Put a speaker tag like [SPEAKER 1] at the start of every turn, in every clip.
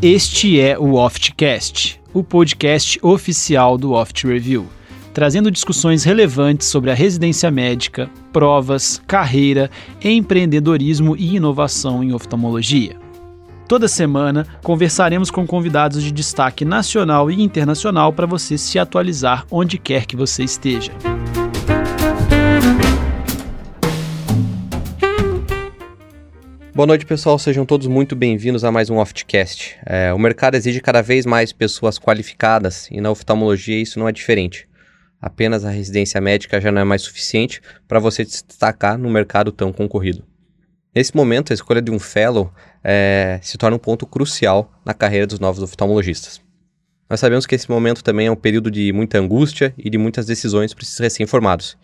[SPEAKER 1] Este é o Oftcast, o podcast oficial do Oft Review, trazendo discussões relevantes sobre a residência médica, provas, carreira, empreendedorismo e inovação em oftalmologia. Toda semana conversaremos com convidados de destaque nacional e internacional para você se atualizar onde quer que você esteja.
[SPEAKER 2] Boa noite, pessoal. Sejam todos muito bem-vindos a mais um Oftcast. É, o mercado exige cada vez mais pessoas qualificadas e na oftalmologia isso não é diferente. Apenas a residência médica já não é mais suficiente para você se destacar no mercado tão concorrido. Nesse momento, a escolha de um fellow é, se torna um ponto crucial na carreira dos novos oftalmologistas. Nós sabemos que esse momento também é um período de muita angústia e de muitas decisões para esses recém-formados.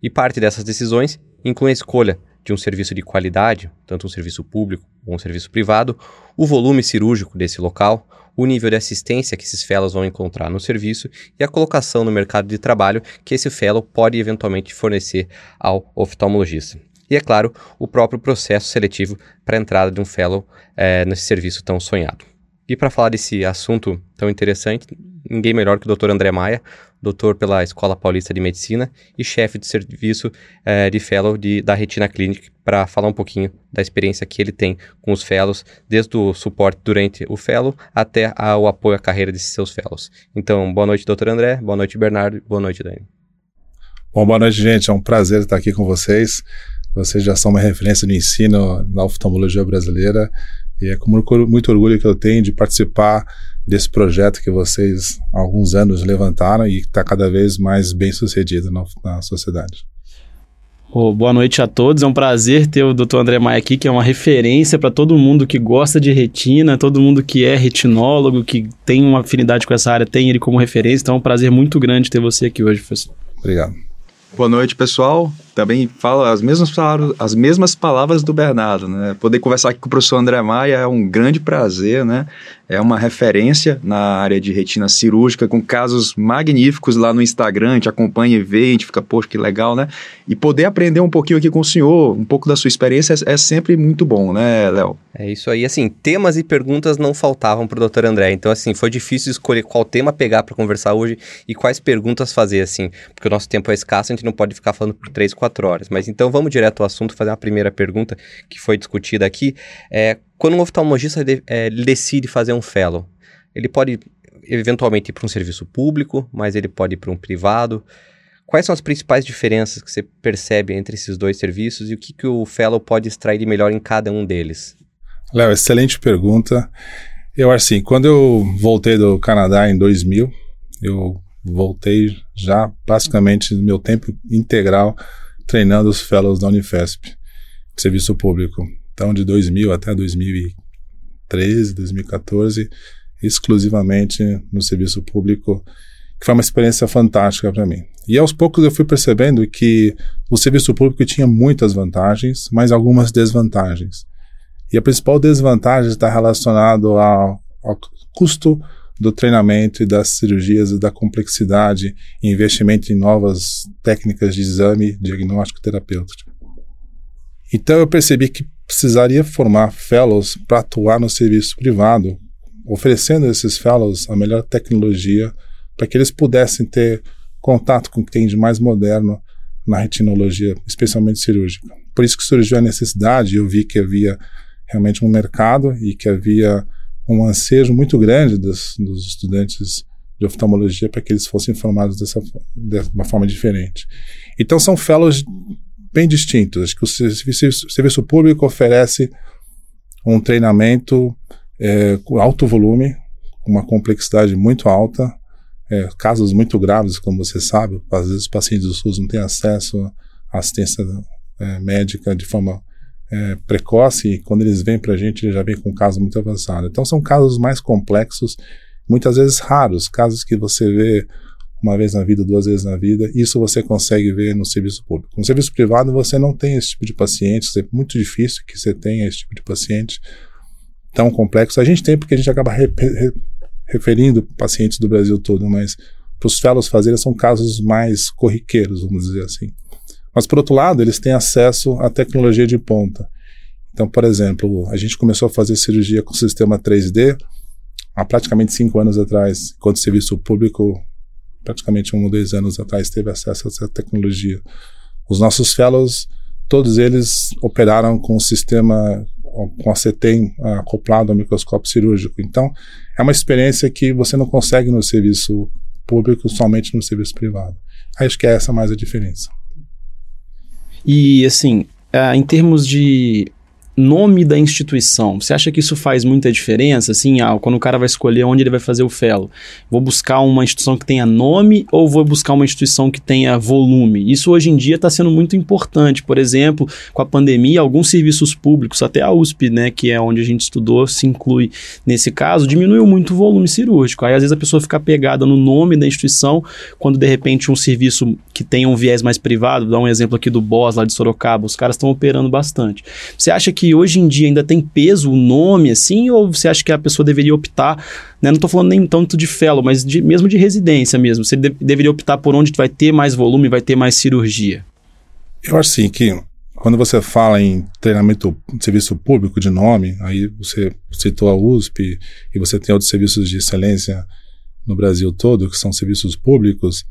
[SPEAKER 2] E parte dessas decisões inclui a escolha de um serviço de qualidade, tanto um serviço público ou um serviço privado, o volume cirúrgico desse local, o nível de assistência que esses fellows vão encontrar no serviço e a colocação no mercado de trabalho que esse fellow pode eventualmente fornecer ao oftalmologista. E, é claro, o próprio processo seletivo para a entrada de um fellow é, nesse serviço tão sonhado. E para falar desse assunto tão interessante, ninguém melhor que o Dr. André Maia, doutor pela Escola Paulista de Medicina e chefe de serviço eh, de fellow de, da Retina Clinic, para falar um pouquinho da experiência que ele tem com os fellows, desde o suporte durante o fellow até o apoio à carreira desses seus fellows. Então, boa noite, doutor André, boa noite, Bernardo, boa noite, Dani.
[SPEAKER 3] Bom, boa noite, gente. É um prazer estar aqui com vocês. Vocês já são uma referência no ensino na oftalmologia brasileira e é com muito orgulho que eu tenho de participar desse projeto que vocês há alguns anos levantaram e está cada vez mais bem sucedido na, na sociedade.
[SPEAKER 1] Oh, boa noite a todos, é um prazer ter o Dr. André Maia aqui, que é uma referência para todo mundo que gosta de retina, todo mundo que é retinólogo, que tem uma afinidade com essa área, tem ele como referência, então é um prazer muito grande ter você aqui hoje, professor.
[SPEAKER 3] Obrigado.
[SPEAKER 4] Boa noite, pessoal. Também falo as mesmas palavras, as mesmas palavras do Bernardo, né? Poder conversar aqui com o professor André Maia é um grande prazer, né? É uma referência na área de retina cirúrgica, com casos magníficos lá no Instagram, a gente acompanha e vê, a gente fica, poxa, que legal, né? E poder aprender um pouquinho aqui com o senhor, um pouco da sua experiência, é, é sempre muito bom, né, Léo?
[SPEAKER 2] É isso aí, assim, temas e perguntas não faltavam para o doutor André, então, assim, foi difícil escolher qual tema pegar para conversar hoje e quais perguntas fazer, assim, porque o nosso tempo é escasso, a gente não pode ficar falando por três, quatro horas. Mas então vamos direto ao assunto, fazer a primeira pergunta que foi discutida aqui. É, quando um oftalmologista de, é, decide fazer um fellow, ele pode eventualmente ir para um serviço público, mas ele pode ir para um privado. Quais são as principais diferenças que você percebe entre esses dois serviços e o que, que o fellow pode extrair de melhor em cada um deles?
[SPEAKER 3] Léo, excelente pergunta. Eu, assim, quando eu voltei do Canadá em 2000, eu voltei já basicamente no meu tempo integral treinando os fellows da Unifesp, serviço público. Então, de 2000 até 2013, 2014, exclusivamente no serviço público, que foi uma experiência fantástica para mim. E aos poucos eu fui percebendo que o serviço público tinha muitas vantagens, mas algumas desvantagens. E a principal desvantagem está relacionada ao, ao custo do treinamento e das cirurgias e da complexidade e investimento em novas técnicas de exame diagnóstico terapêutico. Então eu percebi que precisaria formar fellows para atuar no serviço privado, oferecendo a esses fellows a melhor tecnologia para que eles pudessem ter contato com o que tem de mais moderno na retinologia, especialmente cirúrgica. Por isso que surgiu a necessidade, eu vi que havia realmente um mercado e que havia um ansejo muito grande dos, dos estudantes de oftalmologia para que eles fossem formados dessa, de uma forma diferente. Então são fellows bem distintos. Acho que o serviço, o serviço público oferece um treinamento é, com alto volume, com uma complexidade muito alta, é, casos muito graves, como você sabe, às vezes os pacientes do SUS não têm acesso à assistência é, médica de forma é, precoce e quando eles vêm para a gente, eles já vêm com um caso muito avançado. Então são casos mais complexos, muitas vezes raros, casos que você vê uma vez na vida, duas vezes na vida. Isso você consegue ver no serviço público. No serviço privado você não tem esse tipo de paciente, é muito difícil que você tenha esse tipo de paciente tão complexo. A gente tem porque a gente acaba re, re, referindo pacientes do Brasil todo, mas para os fellows fazerem são casos mais corriqueiros, vamos dizer assim. Mas, por outro lado, eles têm acesso à tecnologia de ponta. Então, por exemplo, a gente começou a fazer cirurgia com sistema 3D há praticamente cinco anos atrás, enquanto o serviço público, praticamente um ou dois anos atrás, teve acesso a essa tecnologia. Os nossos fellows, todos eles operaram com o sistema, com a CETEM acoplado ao microscópio cirúrgico. Então, é uma experiência que você não consegue no serviço público, somente no serviço privado. Acho que é essa mais a diferença.
[SPEAKER 1] E, assim, uh, em termos de nome da instituição, você acha que isso faz muita diferença? Assim, ah, quando o cara vai escolher onde ele vai fazer o fellow, vou buscar uma instituição que tenha nome ou vou buscar uma instituição que tenha volume? Isso hoje em dia está sendo muito importante. Por exemplo, com a pandemia, alguns serviços públicos, até a USP, né, que é onde a gente estudou, se inclui nesse caso, diminuiu muito o volume cirúrgico. Aí às vezes a pessoa fica pegada no nome da instituição, quando de repente um serviço que tenha um viés mais privado, dá um exemplo aqui do BOS lá de Sorocaba, os caras estão operando bastante. Você acha que que hoje em dia ainda tem peso o nome, assim, ou você acha que a pessoa deveria optar, né? Não estou falando nem tanto de fellow, mas de, mesmo de residência mesmo. Você de, deveria optar por onde vai ter mais volume, vai ter mais cirurgia?
[SPEAKER 3] Eu acho assim que quando você fala em treinamento de serviço público de nome, aí você citou a USP e você tem outros serviços de excelência no Brasil todo, que são serviços públicos,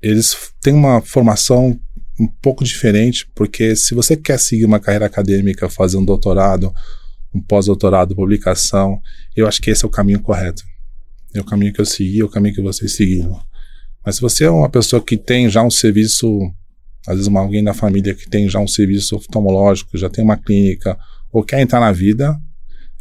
[SPEAKER 3] eles têm uma formação um pouco diferente, porque se você quer seguir uma carreira acadêmica, fazer um doutorado, um pós-doutorado, publicação, eu acho que esse é o caminho correto. É o caminho que eu segui, é o caminho que vocês seguiram. Mas se você é uma pessoa que tem já um serviço, às vezes alguém da família que tem já um serviço oftalmológico, já tem uma clínica, ou quer entrar na vida,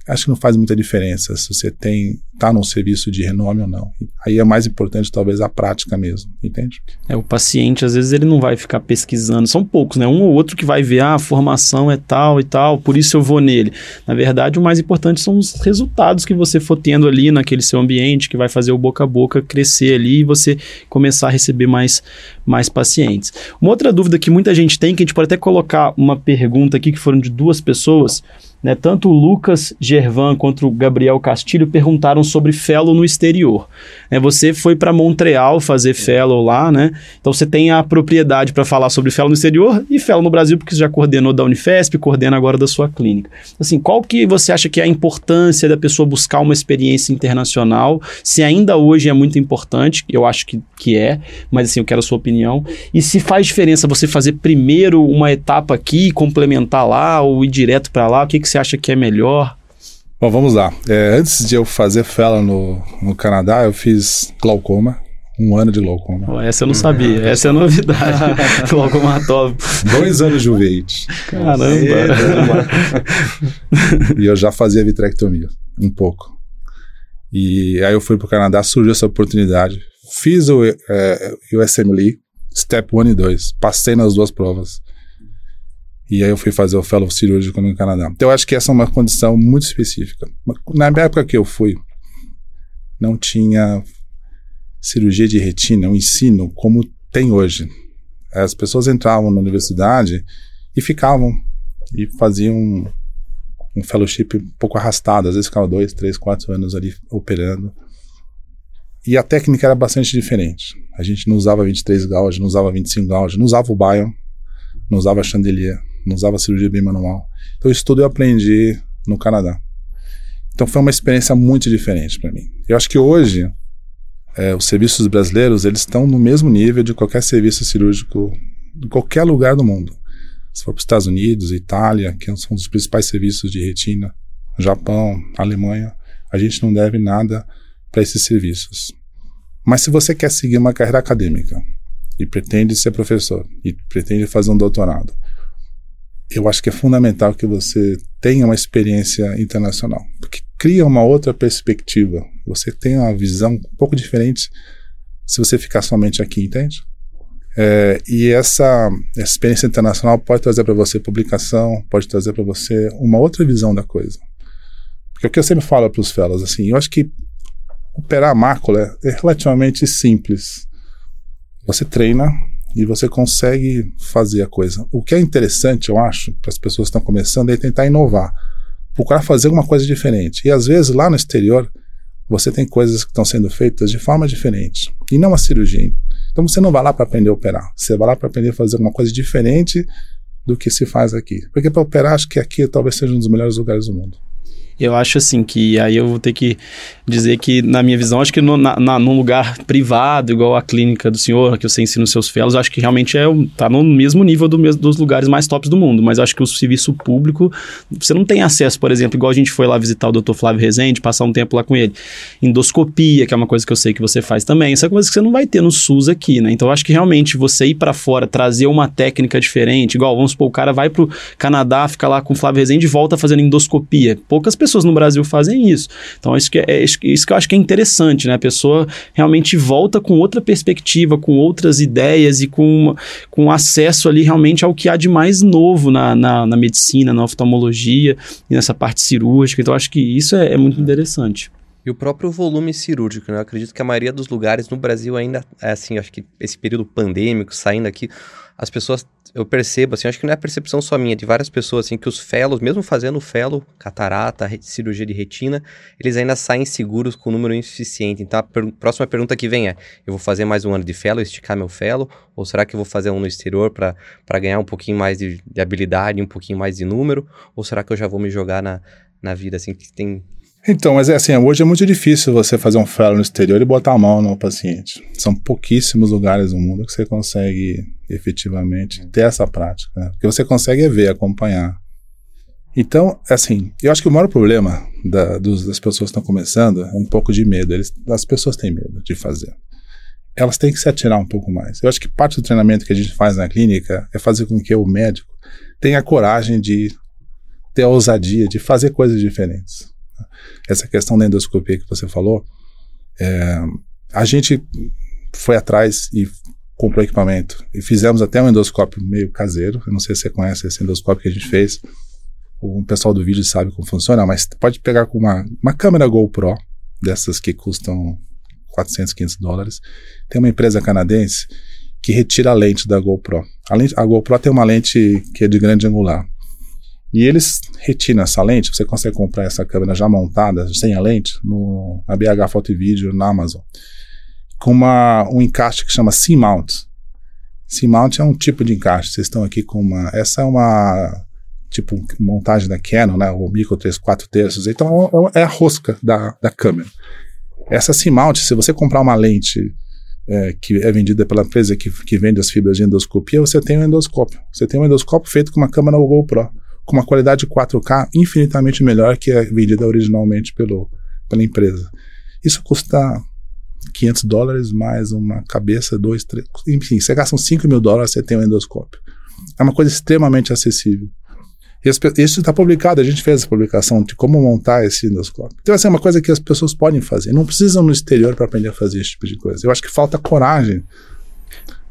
[SPEAKER 3] acho que não faz muita diferença se você tem tá num serviço de renome ou não. Aí é mais importante talvez a prática mesmo, entende?
[SPEAKER 1] É o paciente às vezes ele não vai ficar pesquisando, são poucos, né? Um ou outro que vai ver ah, a formação é tal e tal, por isso eu vou nele. Na verdade, o mais importante são os resultados que você for tendo ali naquele seu ambiente que vai fazer o boca a boca crescer ali e você começar a receber mais mais pacientes. Uma outra dúvida que muita gente tem, que a gente pode até colocar uma pergunta aqui que foram de duas pessoas, né? Tanto o Lucas Gervan quanto o Gabriel Castilho perguntaram sobre fellow no exterior. É, você foi para Montreal fazer fellow lá, né? Então você tem a propriedade para falar sobre fellow no exterior e fellow no Brasil, porque você já coordenou da Unifesp, coordena agora da sua clínica. Assim, qual que você acha que é a importância da pessoa buscar uma experiência internacional? Se ainda hoje é muito importante, eu acho que, que é, mas assim, eu quero a sua opinião. E se faz diferença você fazer primeiro uma etapa aqui, complementar lá, ou ir direto para lá, o que, que você acha que é melhor?
[SPEAKER 3] Bom, vamos lá. É, antes de eu fazer fela no, no Canadá, eu fiz glaucoma. Um ano de glaucoma.
[SPEAKER 1] Oh, essa eu não sabia. essa é a novidade. Glaucomatólogo.
[SPEAKER 3] Dois anos de uveite.
[SPEAKER 1] Caramba.
[SPEAKER 3] e eu já fazia vitrectomia. Um pouco. E aí eu fui para o Canadá, surgiu essa oportunidade. Fiz o, é, o SMLE, Step 1 e 2. Passei nas duas provas. E aí eu fui fazer o fellow cirúrgico no Canadá. Então eu acho que essa é uma condição muito específica. Na época que eu fui, não tinha cirurgia de retina, um ensino como tem hoje. As pessoas entravam na universidade e ficavam e faziam um, um fellowship um pouco arrastado, às vezes ficavam dois, três, quatro anos ali operando. E a técnica era bastante diferente. A gente não usava 23 gauge, não usava 25 gauge, não usava o Bion, não usava chandelier não usava cirurgia bem manual. Então isso tudo eu aprendi no Canadá. Então foi uma experiência muito diferente para mim. Eu acho que hoje é, os serviços brasileiros eles estão no mesmo nível de qualquer serviço cirúrgico em qualquer lugar do mundo. Se for para os Estados Unidos, Itália, que são os principais serviços de retina, Japão, Alemanha, a gente não deve nada para esses serviços. Mas se você quer seguir uma carreira acadêmica e pretende ser professor e pretende fazer um doutorado, eu acho que é fundamental que você tenha uma experiência internacional, porque cria uma outra perspectiva. Você tem uma visão um pouco diferente se você ficar somente aqui, entende? É, e essa, experiência internacional pode trazer para você publicação, pode trazer para você uma outra visão da coisa. Porque o que eu sempre falo para os fellows, assim, eu acho que operar a mácula é relativamente simples. Você treina, e você consegue fazer a coisa. O que é interessante, eu acho, para as pessoas que estão começando, é tentar inovar. Procurar fazer uma coisa diferente. E às vezes lá no exterior, você tem coisas que estão sendo feitas de forma diferente. E não a cirurgia. Então você não vai lá para aprender a operar. Você vai lá para aprender a fazer uma coisa diferente do que se faz aqui. Porque para operar, acho que aqui talvez seja um dos melhores lugares do mundo.
[SPEAKER 1] Eu acho assim que aí eu vou ter que dizer que, na minha visão, acho que no, na, na, num lugar privado, igual a clínica do senhor, que você ensina os seus fellows, acho que realmente é tá no mesmo nível do dos lugares mais tops do mundo. Mas acho que o serviço público, você não tem acesso, por exemplo, igual a gente foi lá visitar o Dr. Flávio Rezende, passar um tempo lá com ele. Endoscopia, que é uma coisa que eu sei que você faz também. Isso é coisa que você não vai ter no SUS aqui, né? Então acho que realmente você ir para fora, trazer uma técnica diferente, igual, vamos supor, o cara vai pro Canadá, fica lá com o Flávio Rezende e volta fazendo endoscopia. Poucas pessoas no Brasil fazem isso. Então isso que é, é isso que eu acho que é interessante, né? A pessoa realmente volta com outra perspectiva, com outras ideias e com, com acesso ali realmente ao que há de mais novo na, na, na medicina, na oftalmologia e nessa parte cirúrgica. Então, acho que isso é, é muito interessante.
[SPEAKER 2] E o próprio volume cirúrgico, né? Eu acredito que a maioria dos lugares no Brasil ainda é assim, acho que esse período pandêmico, saindo aqui, as pessoas, eu percebo, assim, acho que não é percepção só minha, de várias pessoas, assim, que os fellows, mesmo fazendo fellow, catarata, cirurgia de retina, eles ainda saem seguros com o número insuficiente. Então, a per próxima pergunta que vem é, eu vou fazer mais um ano de fellow, esticar meu fellow, ou será que eu vou fazer um no exterior para ganhar um pouquinho mais de, de habilidade, um pouquinho mais de número, ou será que eu já vou me jogar na, na vida, assim, que tem
[SPEAKER 3] então, mas é assim, hoje é muito difícil você fazer um fellow no exterior e botar a mão no paciente. São pouquíssimos lugares no mundo que você consegue efetivamente ter essa prática. Né? O que você consegue é ver, acompanhar. Então, assim, eu acho que o maior problema da, dos, das pessoas que estão começando é um pouco de medo. Eles, as pessoas têm medo de fazer. Elas têm que se atirar um pouco mais. Eu acho que parte do treinamento que a gente faz na clínica é fazer com que o médico tenha coragem de ter a ousadia de fazer coisas diferentes essa questão da endoscopia que você falou, é, a gente foi atrás e comprou equipamento e fizemos até um endoscópio meio caseiro. Eu não sei se você conhece esse endoscópio que a gente fez. O pessoal do vídeo sabe como funciona, mas pode pegar com uma, uma câmera GoPro, dessas que custam 400, 500 dólares. Tem uma empresa canadense que retira a lente da GoPro. A, lente, a GoPro tem uma lente que é de grande angular. E eles retinam essa lente, você consegue comprar essa câmera já montada, sem a lente, no, na BH Foto e Vídeo, na Amazon, com uma, um encaixe que chama C-Mount. C-Mount é um tipo de encaixe, vocês estão aqui com uma... Essa é uma tipo montagem da Canon, né, o micro 3 4 terços, então é, é a rosca da, da câmera. Essa C-Mount, se você comprar uma lente é, que é vendida pela empresa que, que vende as fibras de endoscopia, você tem um endoscópio. Você tem um endoscópio feito com uma câmera GoPro com uma qualidade 4K infinitamente melhor que é vendida originalmente pelo, pela empresa. Isso custa 500 dólares mais uma cabeça, dois, três, enfim, você gasta uns 5 mil dólares, você tem um endoscópio. É uma coisa extremamente acessível. Isso está publicado, a gente fez essa publicação de como montar esse endoscópio. Então, assim, é uma coisa que as pessoas podem fazer. Não precisam no exterior para aprender a fazer esse tipo de coisa. Eu acho que falta coragem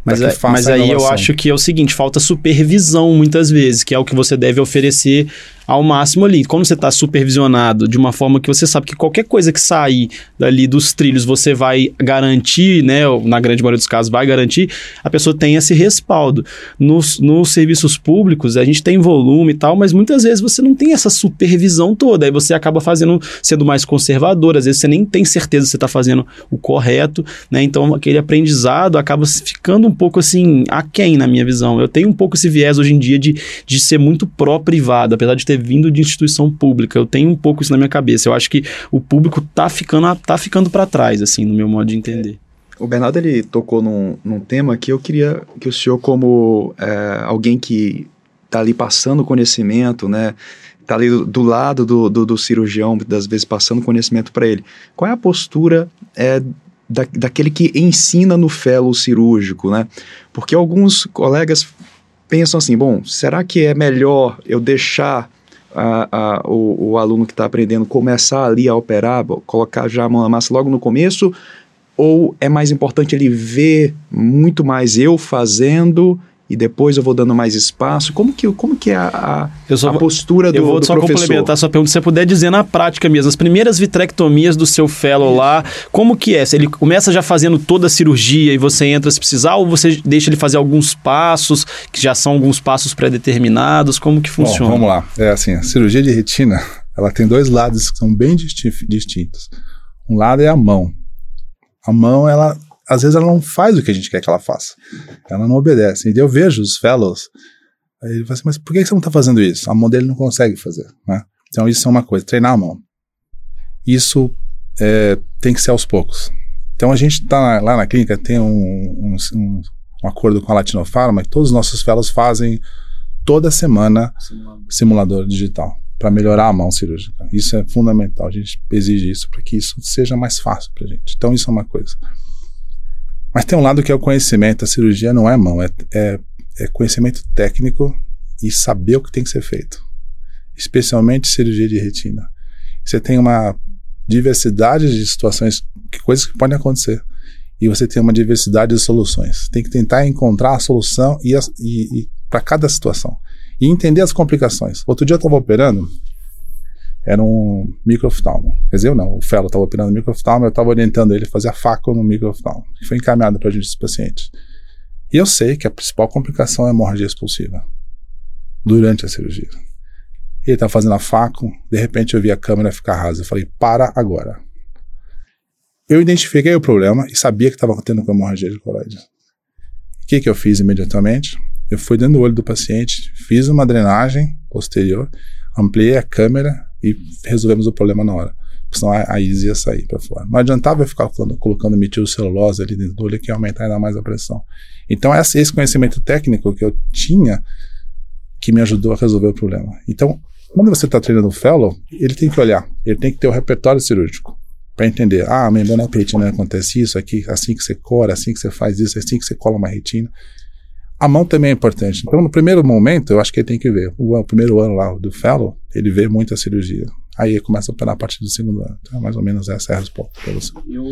[SPEAKER 1] mas, é, mas aí eu acho que é o seguinte, falta supervisão muitas vezes, que é o que você deve oferecer ao máximo ali. Quando você está supervisionado de uma forma que você sabe que qualquer coisa que sair dali dos trilhos você vai garantir, né, na grande maioria dos casos vai garantir, a pessoa tem esse respaldo. Nos, nos serviços públicos a gente tem volume e tal, mas muitas vezes você não tem essa supervisão toda, aí você acaba fazendo, sendo mais conservador, às vezes você nem tem certeza que você está fazendo o correto, né, então aquele aprendizado acaba ficando um pouco assim, aquém na minha visão. Eu tenho um pouco esse viés hoje em dia de, de ser muito pró-privado, apesar de ter vindo de instituição pública. Eu tenho um pouco isso na minha cabeça. Eu acho que o público tá ficando, tá ficando para trás, assim, no meu modo de entender.
[SPEAKER 4] O Bernardo ele tocou num, num tema que eu queria que o senhor, como é, alguém que está ali passando conhecimento, né, está ali do, do lado do, do, do, cirurgião, das vezes passando conhecimento para ele. Qual é a postura é, da, daquele que ensina no fellow cirúrgico, né? Porque alguns colegas pensam assim, bom, será que é melhor eu deixar a, a, o, o, aluno que está aprendendo começar ali a operar, colocar já a mão na massa logo no começo? Ou é mais importante ele ver muito mais eu fazendo e depois eu vou dando mais espaço? Como que, como que é a, a, só, a postura do
[SPEAKER 1] Eu vou
[SPEAKER 4] do
[SPEAKER 1] só
[SPEAKER 4] professor?
[SPEAKER 1] complementar sua pergunta, se você puder dizer na prática mesmo, as primeiras vitrectomias do seu fellow Isso. lá, como que é? Se ele começa já fazendo toda a cirurgia e você entra se precisar, ou você deixa ele fazer alguns passos, que já são alguns passos pré-determinados, como que funciona?
[SPEAKER 3] Bom, vamos lá, é assim, a cirurgia de retina, ela tem dois lados que são bem distintos. Um lado é a mão. A mão, ela às vezes ela não faz o que a gente quer que ela faça. Ela não obedece. E eu vejo os fellows, aí ele fala assim, mas por que você não está fazendo isso? A mão dele não consegue fazer, né? Então, isso é uma coisa, treinar a mão. Isso é, tem que ser aos poucos. Então, a gente está lá na clínica, tem um, um, um, um acordo com a Latinofarma, que todos os nossos fellows fazem toda semana simulador, simulador digital para melhorar a mão cirúrgica. Isso é fundamental, a gente exige isso para que isso seja mais fácil para a gente. Então, isso é uma coisa. Mas tem um lado que é o conhecimento. A cirurgia não é mão, é, é, é conhecimento técnico e saber o que tem que ser feito. Especialmente cirurgia de retina. Você tem uma diversidade de situações, coisas que podem acontecer. E você tem uma diversidade de soluções. Tem que tentar encontrar a solução e, e, e para cada situação e entender as complicações. Outro dia eu estava operando, era um microoftalmo. Quer dizer, eu não, o fellow estava operando microoftalmo, eu estava orientando ele a fazer a faca no microoftalmo, que foi encaminhado para a gente dos pacientes. E eu sei que a principal complicação é a hemorragia expulsiva durante a cirurgia. Ele estava fazendo a faca, de repente eu vi a câmera ficar rasa. Eu falei, para agora. Eu identifiquei o problema e sabia que estava acontecendo com a hemorragia de coroide. O que, que eu fiz imediatamente? Eu fui dentro do olho do paciente, fiz uma drenagem posterior, ampliei a câmera e resolvemos o problema na hora. Senão a, a ia sair para fora. Não adiantava eu ficar colocando, colocando metilcelulose ali dentro do olho que ia aumentar ainda mais a pressão. Então, esse conhecimento técnico que eu tinha que me ajudou a resolver o problema. Então, quando você está treinando o fellow, ele tem que olhar, ele tem que ter o repertório cirúrgico para entender. Ah, a membrana retina acontece isso aqui, assim que você cora, assim que você faz isso, assim que você cola uma retina. A mão também é importante. Então, no primeiro momento, eu acho que ele tem que ver. O, o primeiro ano lá do fellow, ele vê muita cirurgia. Aí começa a operar a partir do segundo ano. Então, mais ou menos essa é a resposta para você.
[SPEAKER 1] Eu,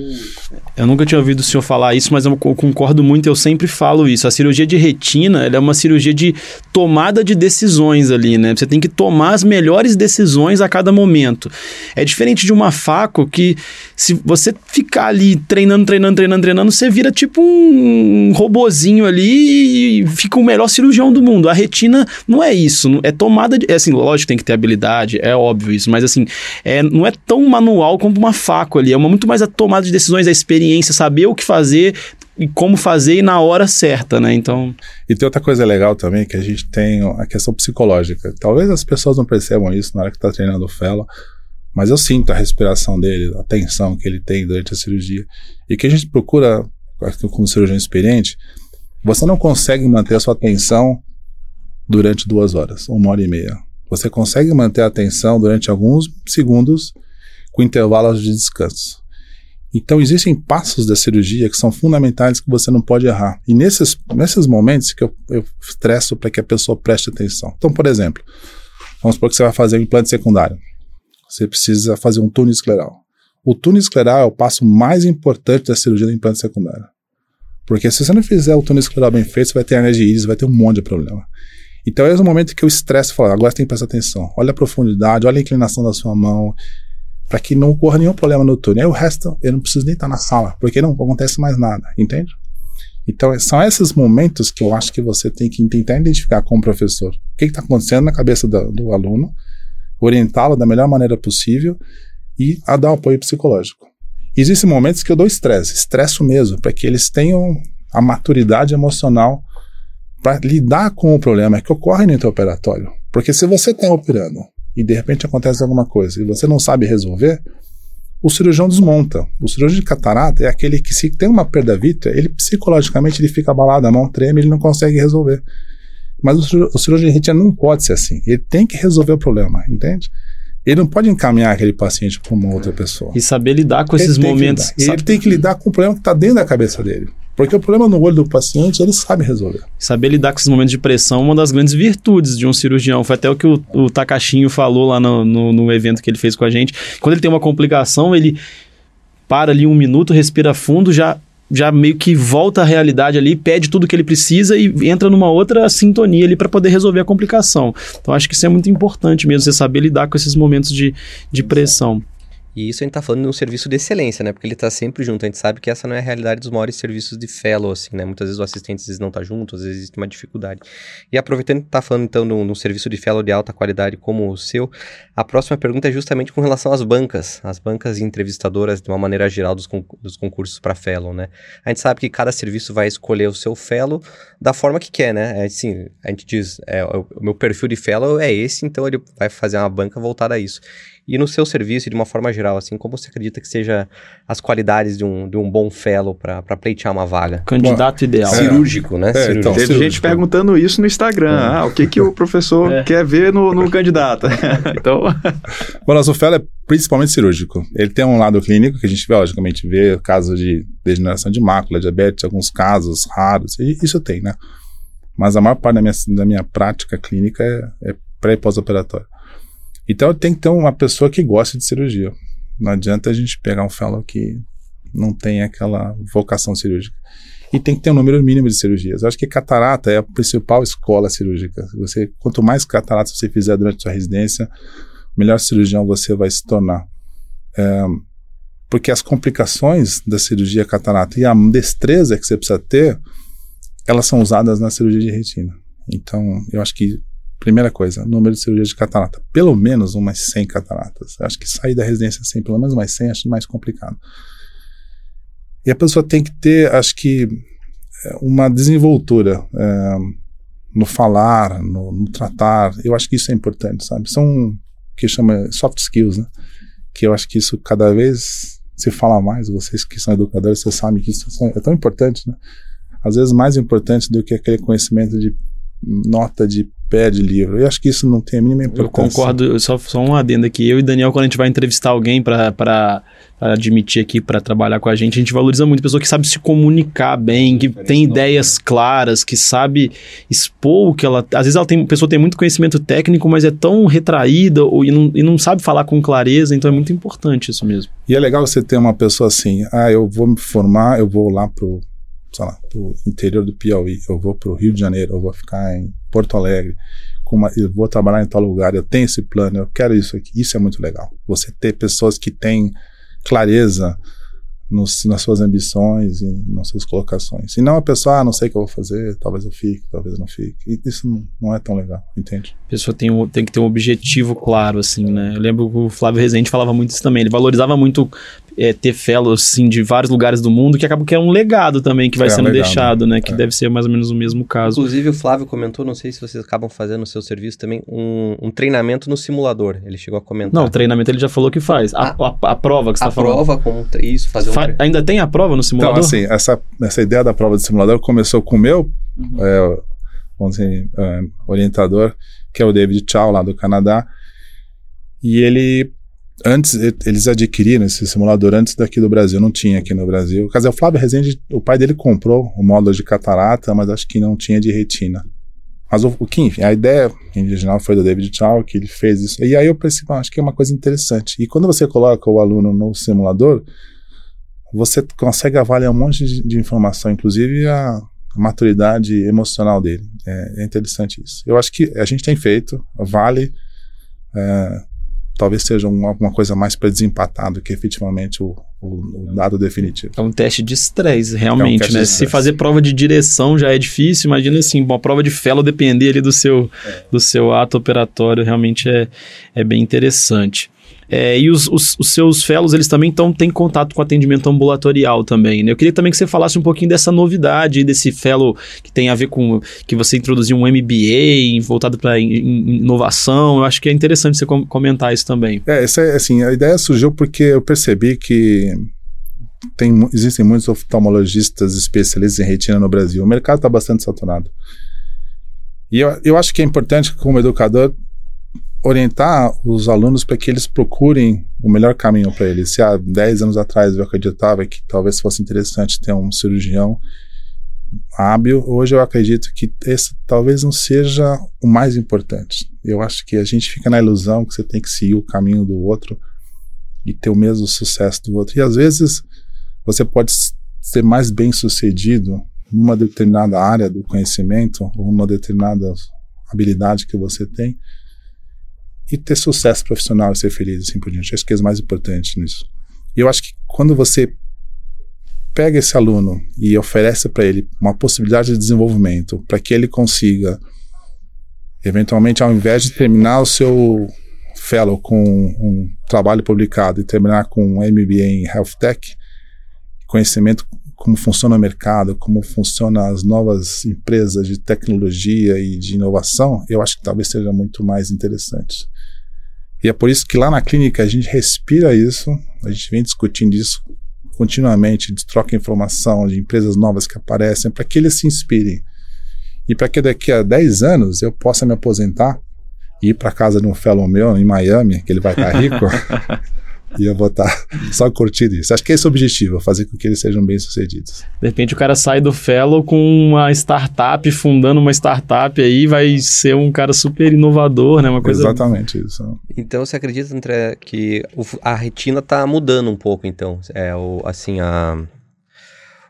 [SPEAKER 1] eu nunca tinha ouvido o senhor falar isso, mas eu concordo muito, eu sempre falo isso. A cirurgia de retina é uma cirurgia de tomada de decisões ali, né? Você tem que tomar as melhores decisões a cada momento. É diferente de uma faco que, se você ficar ali treinando, treinando, treinando, treinando, você vira tipo um robozinho ali e fica o melhor cirurgião do mundo. A retina não é isso, é tomada de. É assim, lógico, tem que ter habilidade, é óbvio isso, mas assim assim, é, não é tão manual como uma faca ali, é uma, muito mais a tomada de decisões, a experiência, saber o que fazer e como fazer e na hora certa, né? Então.
[SPEAKER 3] E tem outra coisa legal também, que a gente tem a questão psicológica. Talvez as pessoas não percebam isso na hora que está treinando o fellow, mas eu sinto a respiração dele, a tensão que ele tem durante a cirurgia. E que a gente procura, como cirurgião experiente, você não consegue manter a sua atenção durante duas horas, uma hora e meia. Você consegue manter a atenção durante alguns segundos com intervalos de descanso. Então, existem passos da cirurgia que são fundamentais que você não pode errar. E nesses, nesses momentos que eu, eu estresso para que a pessoa preste atenção. Então, por exemplo, vamos supor que você vai fazer um implante secundário. Você precisa fazer um túnel escleral. O túnel escleral é o passo mais importante da cirurgia do implante secundário. Porque se você não fizer o túnel escleral bem feito, você vai ter de íris, vai ter um monte de problema. Então é o momento que eu estresse e falo, agora você tem que prestar atenção. Olha a profundidade, olha a inclinação da sua mão, para que não ocorra nenhum problema no túnel. Aí o resto, eu não preciso nem estar na sala, porque não acontece mais nada, entende? Então, são esses momentos que eu acho que você tem que tentar identificar com o professor. O que está acontecendo na cabeça do, do aluno, orientá-lo da melhor maneira possível e a dar apoio psicológico. Existem momentos que eu dou estresse, estresso mesmo, para que eles tenham a maturidade emocional para lidar com o problema que ocorre no intraoperatório. Porque se você está operando e de repente acontece alguma coisa e você não sabe resolver, o cirurgião desmonta. O cirurgião de catarata é aquele que se tem uma perda vítrea, ele psicologicamente ele fica abalado, a mão treme, ele não consegue resolver. Mas o cirurgião de retina não pode ser assim. Ele tem que resolver o problema, entende? Ele não pode encaminhar aquele paciente para uma outra pessoa.
[SPEAKER 1] E saber lidar com
[SPEAKER 3] ele
[SPEAKER 1] esses momentos.
[SPEAKER 3] Ele tem que lidar com o problema que está dentro da cabeça dele. Porque o problema no olho do paciente, ele sabe resolver.
[SPEAKER 1] Saber lidar com esses momentos de pressão é uma das grandes virtudes de um cirurgião. Foi até o que o, o Takashinho falou lá no, no, no evento que ele fez com a gente. Quando ele tem uma complicação, ele para ali um minuto, respira fundo, já já meio que volta à realidade ali, pede tudo que ele precisa e entra numa outra sintonia ali para poder resolver a complicação. Então acho que isso é muito importante mesmo, você saber lidar com esses momentos de, de pressão.
[SPEAKER 2] E isso a gente está falando de um serviço de excelência, né? Porque ele está sempre junto. A gente sabe que essa não é a realidade dos maiores serviços de fellow, assim, né? Muitas vezes o assistente às vezes não está junto, às vezes existe uma dificuldade. E aproveitando que está falando, então, de um serviço de fellow de alta qualidade como o seu, a próxima pergunta é justamente com relação às bancas. As bancas entrevistadoras, de uma maneira geral, dos, dos concursos para fellow, né? A gente sabe que cada serviço vai escolher o seu fellow da forma que quer, né? É, assim, a gente diz, é, o meu perfil de fellow é esse, então ele vai fazer uma banca voltada a isso e no seu serviço de uma forma geral, assim, como você acredita que seja as qualidades de um, de um bom fellow para pleitear uma vaga?
[SPEAKER 1] Candidato Bom, ideal.
[SPEAKER 2] Cirúrgico, né? É,
[SPEAKER 4] cirúrgico. Então, Teve cirúrgico. gente perguntando isso no Instagram, é. ah, o que, que o professor é. quer ver no, no candidato. então...
[SPEAKER 3] Bom, nosso fellow é principalmente cirúrgico. Ele tem um lado clínico, que a gente vê, logicamente, vê casos de degeneração de mácula, diabetes, alguns casos raros, e isso tem, né? Mas a maior parte da minha, da minha prática clínica é, é pré e pós-operatório. Então tem que ter uma pessoa que goste de cirurgia. Não adianta a gente pegar um fellow que não tem aquela vocação cirúrgica. E tem que ter um número mínimo de cirurgias. Eu acho que catarata é a principal escola cirúrgica. Você, quanto mais catarata você fizer durante sua residência, melhor cirurgião você vai se tornar. É, porque as complicações da cirurgia catarata e a destreza que você precisa ter, elas são usadas na cirurgia de retina. Então, eu acho que Primeira coisa, número de cirurgias de catarata. Pelo menos umas 100 cataratas. Acho que sair da residência sem pelo menos umas 100 acho mais complicado. E a pessoa tem que ter, acho que, é, uma desenvoltura é, no falar, no, no, tratar. Eu acho que isso é importante, sabe? São que chama soft skills, né? Que eu acho que isso cada vez se fala mais. Vocês que são educadores, vocês sabem que isso é tão importante, né? Às vezes mais importante do que aquele conhecimento de nota de pé de livro. Eu acho que isso não tem a mínima importância.
[SPEAKER 1] Eu concordo, só, só um adendo aqui. Eu e Daniel, quando a gente vai entrevistar alguém para admitir aqui, para trabalhar com a gente, a gente valoriza muito a pessoa que sabe se comunicar bem, que tem ideias claras, que sabe expor o que ela. Às vezes ela tem, a pessoa tem muito conhecimento técnico, mas é tão retraída ou, e, não, e não sabe falar com clareza, então é muito importante isso mesmo.
[SPEAKER 3] E é legal você ter uma pessoa assim, ah, eu vou me formar, eu vou lá pro sei lá, pro interior do Piauí, eu vou pro Rio de Janeiro, eu vou ficar em Porto Alegre, uma, eu vou trabalhar em tal lugar, eu tenho esse plano, eu quero isso aqui. Isso é muito legal. Você ter pessoas que têm clareza nos, nas suas ambições e nas suas colocações. E não a pessoa, ah, não sei o que eu vou fazer, talvez eu fique, talvez não fique. Isso não, não é tão legal, entende?
[SPEAKER 1] A pessoa tem, tem que ter um objetivo claro, assim, né? Eu lembro que o Flávio Rezende falava muito isso também. Ele valorizava muito é, ter fellows, assim, de vários lugares do mundo, que acaba que é um legado também que vai é sendo legado, deixado, né? Que é. deve ser mais ou menos o mesmo caso.
[SPEAKER 2] Inclusive, o Flávio comentou, não sei se vocês acabam fazendo no seu serviço também, um, um treinamento no simulador. Ele chegou a comentar.
[SPEAKER 1] Não, o treinamento ele já falou que faz. A, ah, a, a prova que você está falando.
[SPEAKER 2] A prova, como isso, fazer
[SPEAKER 1] Fa um... Ainda tem a prova no simulador?
[SPEAKER 3] Então, assim, essa, essa ideia da prova de simulador começou com o meu, uhum. é, vamos dizer, é, orientador, que é o David Chow, lá do Canadá. E ele antes eles adquiriram esse simulador antes daqui do Brasil, não tinha aqui no Brasil. O caso é o Flávio Rezende, o pai dele comprou o módulo de catarata, mas acho que não tinha de retina. Mas o, que, enfim, a ideia original foi do David Chow, que ele fez isso. E aí eu pensei, acho que é uma coisa interessante. E quando você coloca o aluno no simulador, você consegue avaliar um monte de, de informação, inclusive a, maturidade emocional dele. É, é, interessante isso. Eu acho que a gente tem feito, vale. É, talvez seja uma, uma coisa mais para desempatar do que efetivamente o, o, o, dado definitivo.
[SPEAKER 1] É um teste de estresse, realmente, é um né? Se fazer prova de direção já é difícil, imagina assim, uma prova de fellow depender ali do seu, é. do seu ato operatório, realmente é, é bem interessante. É, e os, os, os, seus fellows, eles também tão, têm contato com atendimento ambulatorial também, né? Eu queria também que você falasse um pouquinho dessa novidade, desse fellow que tem a ver com que você introduziu um MBA voltado para inovação. Eu acho que é interessante você com, comentar isso também.
[SPEAKER 3] É, essa, é, assim, a ideia surgiu porque eu percebi que tem, existem muitos oftalmologistas especialistas em retina no Brasil. O mercado está bastante saturado. E eu, eu acho que é importante, como educador, orientar os alunos para que eles procurem o melhor caminho para eles. Se há 10 anos atrás eu acreditava que talvez fosse interessante ter um cirurgião hábil, hoje eu acredito que esse talvez não seja o mais importante. Eu acho que a gente fica na ilusão que você tem que seguir o caminho do outro e ter o mesmo sucesso do outro. E às vezes você pode ser mais bem sucedido numa determinada área do conhecimento ou numa determinada habilidade que você tem e ter sucesso profissional e ser feliz, assim por diante. Acho que é o mais importante nisso. E eu acho que quando você pega esse aluno e oferece para ele uma possibilidade de desenvolvimento, para que ele consiga, eventualmente, ao invés de terminar o seu fellow com um trabalho publicado e terminar com um MBA em Health Tech, conhecimento como funciona o mercado, como funcionam as novas empresas de tecnologia e de inovação, eu acho que talvez seja muito mais interessante. E é por isso que lá na clínica a gente respira isso, a gente vem discutindo isso continuamente, troca informação de empresas novas que aparecem, para que eles se inspirem. E para que daqui a 10 anos eu possa me aposentar e ir para casa de um fellow meu em Miami, que ele vai estar rico, e eu vou estar só curtindo isso. Acho que esse é o objetivo, fazer com que eles sejam bem-sucedidos.
[SPEAKER 1] De repente o cara sai do fellow com uma startup, fundando uma startup aí, vai ser um cara super inovador, né? Uma coisa...
[SPEAKER 3] Exatamente isso.
[SPEAKER 2] Então você acredita, André, que a retina está mudando um pouco, então? É, o, assim, a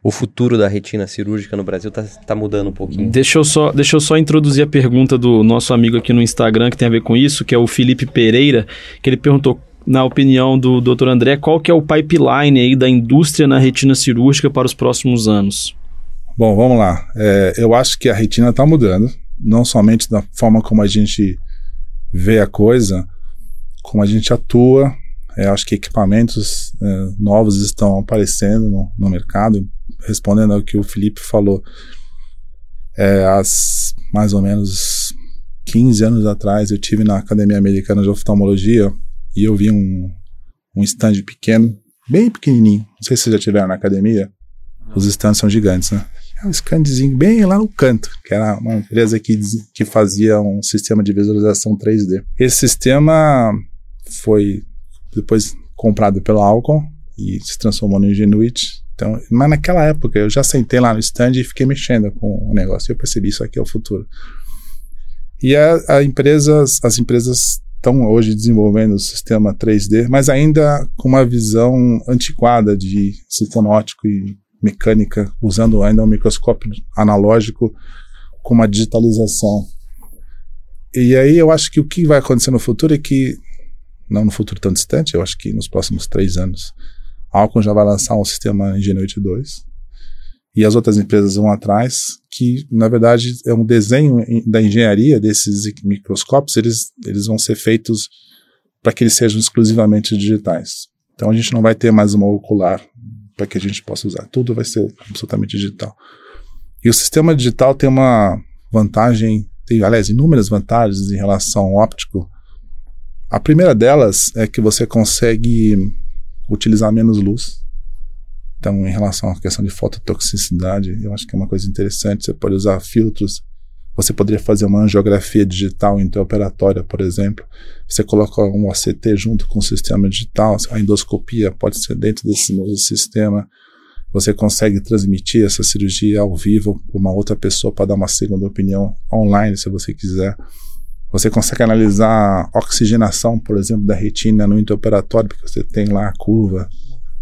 [SPEAKER 2] o futuro da retina cirúrgica no Brasil está tá mudando um pouquinho.
[SPEAKER 1] Deixa eu, só, deixa eu só introduzir a pergunta do nosso amigo aqui no Instagram, que tem a ver com isso, que é o Felipe Pereira, que ele perguntou, na opinião do Dr. André, qual que é o pipeline aí da indústria na retina cirúrgica para os próximos anos?
[SPEAKER 3] Bom, vamos lá. É, eu acho que a retina está mudando, não somente da forma como a gente vê a coisa, como a gente atua. É, acho que equipamentos é, novos estão aparecendo no, no mercado, respondendo ao que o Felipe falou, é, as mais ou menos 15 anos atrás eu tive na Academia Americana de Oftalmologia e eu vi um, um stand pequeno, bem pequenininho. Não sei se vocês já tiveram na academia. Os stands são gigantes, né? É um standzinho bem lá no canto, que era uma empresa que, que fazia um sistema de visualização 3D. Esse sistema foi depois comprado pela Alcon e se transformou no Ingenuity. Então, mas naquela época eu já sentei lá no stand e fiquei mexendo com o negócio. E eu percebi isso aqui é o futuro. E a, a empresa, as empresas estão hoje desenvolvendo o sistema 3D, mas ainda com uma visão antiquada de sistema e mecânica, usando ainda um microscópio analógico com uma digitalização. E aí eu acho que o que vai acontecer no futuro é que, não no futuro tão distante, eu acho que nos próximos três anos, a Alcon já vai lançar um sistema Ingenuity 2, e as outras empresas vão atrás, que na verdade é um desenho da engenharia desses microscópios, eles, eles vão ser feitos para que eles sejam exclusivamente digitais. Então a gente não vai ter mais uma ocular para que a gente possa usar, tudo vai ser absolutamente digital. E o sistema digital tem uma vantagem, tem aliás inúmeras vantagens em relação ao óptico. A primeira delas é que você consegue utilizar menos luz. Então, em relação à questão de fototoxicidade, eu acho que é uma coisa interessante. Você pode usar filtros. Você poderia fazer uma angiografia digital intraoperatória, por exemplo. Você coloca um OCT junto com o sistema digital. A endoscopia pode ser dentro desse mesmo sistema. Você consegue transmitir essa cirurgia ao vivo para uma outra pessoa para dar uma segunda opinião online, se você quiser. Você consegue analisar a oxigenação, por exemplo, da retina no intraoperatório, porque você tem lá a curva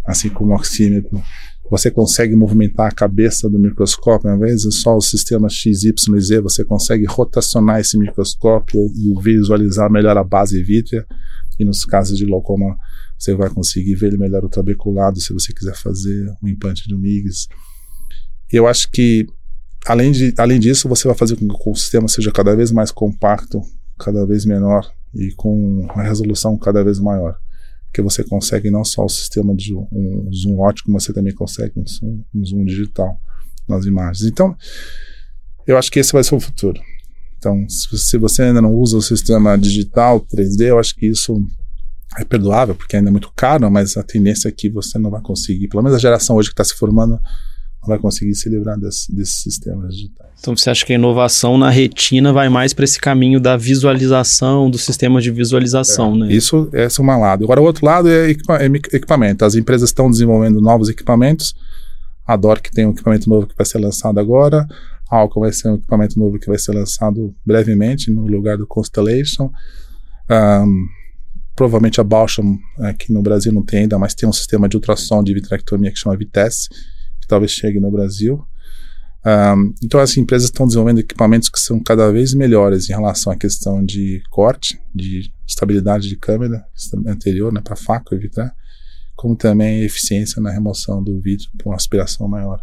[SPEAKER 3] assim como o oxímetro. Você consegue movimentar a cabeça do microscópio, ao invés de só o sistema X, Y e Z, você consegue rotacionar esse microscópio e visualizar melhor a base vítrea. E nos casos de glaucoma, você vai conseguir ver melhor o trabeculado se você quiser fazer um implante de um MIGS. Eu acho que, além, de, além disso, você vai fazer com que o sistema seja cada vez mais compacto, cada vez menor e com uma resolução cada vez maior porque você consegue não só o sistema de um zoom ótico, mas você também consegue um zoom, um zoom digital nas imagens. Então, eu acho que esse vai ser o futuro. Então, se você ainda não usa o sistema digital 3D, eu acho que isso é perdoável, porque ainda é muito caro, mas a tendência é que você não vai conseguir, pelo menos a geração hoje que está se formando, vai conseguir se livrar desse, desses sistemas digitais.
[SPEAKER 1] Então você acha que a inovação na retina vai mais para esse caminho da visualização, dos sistemas de visualização,
[SPEAKER 3] é,
[SPEAKER 1] né?
[SPEAKER 3] Isso esse é um lado. Agora o outro lado é, equipa é equipamento. As empresas estão desenvolvendo novos equipamentos. A DORC tem um equipamento novo que vai ser lançado agora. A Alcon vai ser um equipamento novo que vai ser lançado brevemente no lugar do Constellation. Um, provavelmente a Bauscham aqui no Brasil não tem ainda, mas tem um sistema de ultrassom de vitrectomia que chama Vitesse que talvez chegue no Brasil. Um, então, as empresas estão desenvolvendo equipamentos que são cada vez melhores em relação à questão de corte, de estabilidade de câmera anterior, né, para faca e vitrar, como também eficiência na remoção do vidro com aspiração maior.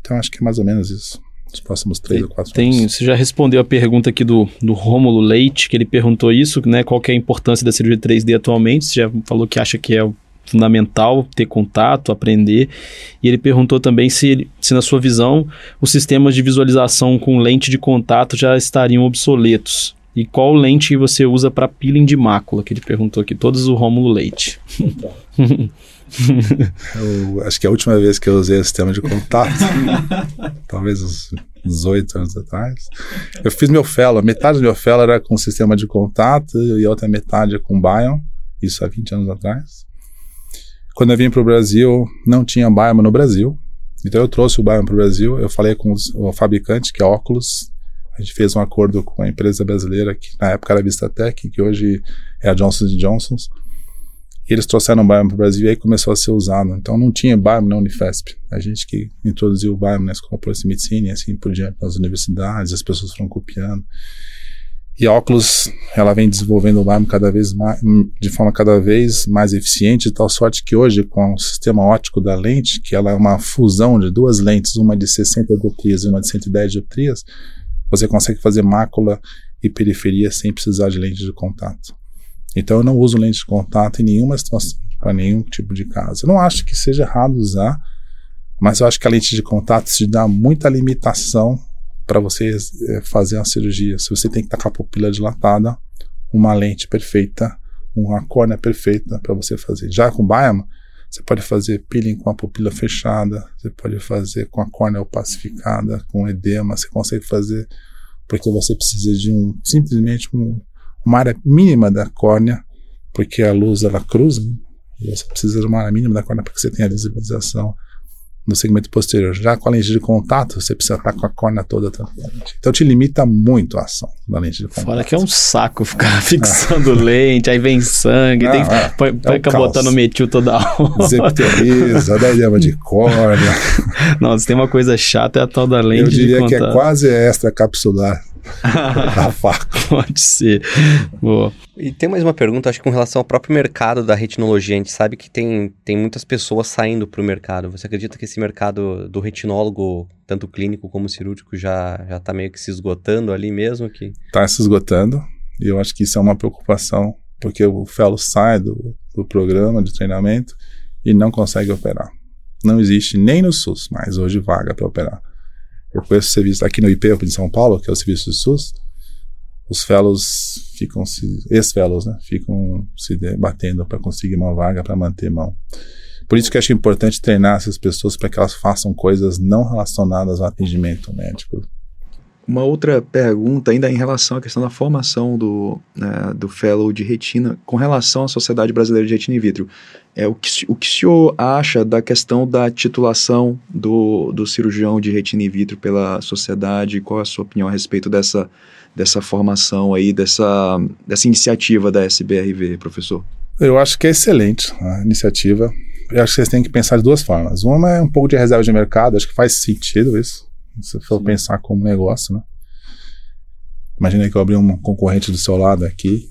[SPEAKER 3] Então, acho que é mais ou menos isso. Nos próximos três ou quatro
[SPEAKER 1] tem, anos. Você já respondeu a pergunta aqui do, do Rômulo Leite, que ele perguntou isso, né? Qual é a importância da cirurgia 3D atualmente? Você já falou que acha que é fundamental ter contato, aprender. E ele perguntou também se, se, na sua visão, os sistemas de visualização com lente de contato já estariam obsoletos. E qual lente você usa para peeling de mácula? Que ele perguntou aqui, todos o Rômulo Leite.
[SPEAKER 3] eu, acho que a última vez que eu usei o sistema de contato, talvez uns 18 anos atrás, eu fiz meu fellow. Metade do meu fellow era com sistema de contato e a outra metade com Bion, isso há 20 anos atrás. Quando eu vim para o Brasil, não tinha Bioma no Brasil. Então eu trouxe o Bioma para o Brasil. Eu falei com os, o fabricante, que é Oculus. A gente fez um acordo com a empresa brasileira, que na época era a Vistatec, que hoje é a Johnson Johnson. E eles trouxeram o Bioma para o Brasil e aí começou a ser usado. Então não tinha Bioma na Unifesp. A gente que introduziu o Bioma na escola Proximity e assim por diante, nas universidades, as pessoas foram copiando. E a Oculus, ela vem desenvolvendo o LAM cada vez mais, de forma cada vez mais eficiente, de tal sorte que hoje, com o sistema óptico da lente, que ela é uma fusão de duas lentes, uma de 60 dioptrias e uma de 110 dioptrias, você consegue fazer mácula e periferia sem precisar de lente de contato. Então eu não uso lente de contato em nenhuma situação, para nenhum tipo de caso. Eu não acho que seja errado usar, mas eu acho que a lente de contato te dá muita limitação para você é, fazer uma cirurgia, se você tem que estar com a pupila dilatada, uma lente perfeita, uma córnea perfeita para você fazer. Já com Bioma, você pode fazer peeling com a pupila fechada, você pode fazer com a córnea opacificada, com edema, você consegue fazer porque você precisa de um simplesmente um, uma área mínima da córnea, porque a luz ela cruza, você precisa de uma área mínima da córnea para que você tenha a visibilização no segmento posterior. Já com a lente de contato, você precisa estar com a córnea toda transparente. Então te limita muito a ação da lente de contato.
[SPEAKER 1] Fora que é um saco ficar fixando lente, aí vem sangue, Não, tem que é, põe, é ficar botando metil toda hora.
[SPEAKER 3] Zepteriza, dá idema de córnea.
[SPEAKER 1] Nossa, tem uma coisa chata, é a tal da lente
[SPEAKER 3] Eu diria que é quase extra faca.
[SPEAKER 1] Pode ser. Boa.
[SPEAKER 2] E tem mais uma pergunta, acho que com relação ao próprio mercado da retinologia. A gente sabe que tem, tem muitas pessoas saindo para o mercado. Você acredita que esse mercado do retinólogo, tanto clínico como cirúrgico, já está meio que se esgotando ali mesmo? que
[SPEAKER 3] Está se esgotando. E eu acho que isso é uma preocupação, porque o fellow sai do, do programa de treinamento e não consegue operar. Não existe nem no SUS mais hoje vaga para operar. Eu conheço serviço aqui no IP de São Paulo, que é o serviço do SUS, os fellows ficam se ex-fellows, né, ficam se debatendo para conseguir uma vaga para manter mão. Por isso que eu acho importante treinar essas pessoas para que elas façam coisas não relacionadas ao atendimento médico.
[SPEAKER 4] Uma outra pergunta, ainda em relação à questão da formação do, né, do fellow de retina, com relação à Sociedade Brasileira de Retina in Vitro. É, o, que, o que o senhor acha da questão da titulação do, do cirurgião de retina in vitro pela sociedade? Qual é a sua opinião a respeito dessa, dessa formação aí, dessa, dessa iniciativa da SBRV, professor?
[SPEAKER 3] Eu acho que é excelente a iniciativa. Eu acho que vocês têm que pensar de duas formas. Uma é um pouco de reserva de mercado, acho que faz sentido isso se for Sim. pensar como negócio, né? Imagina que eu abrir um concorrente do seu lado aqui,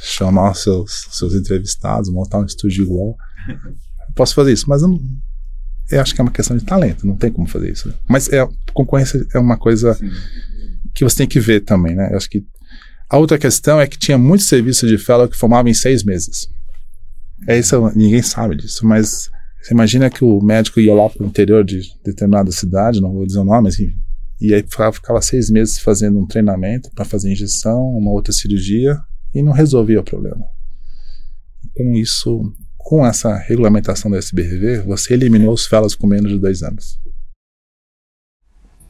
[SPEAKER 3] chamar os seus, seus entrevistados, montar um estúdio igual. Eu posso fazer isso, mas eu, não, eu acho que é uma questão de talento, não tem como fazer isso. Né? Mas é, concorrência é uma coisa Sim. que você tem que ver também, né? Eu acho que a outra questão é que tinha muitos serviços de fellow que formavam em seis meses. É isso, ninguém sabe disso, mas você imagina que o médico ia lá para o interior de determinada cidade, não vou dizer o nome, assim, e aí ficava, seis meses fazendo um treinamento para fazer injeção, uma outra cirurgia, e não resolvia o problema. Com isso, com essa regulamentação do SBRV, você eliminou os fellows com menos de dois anos.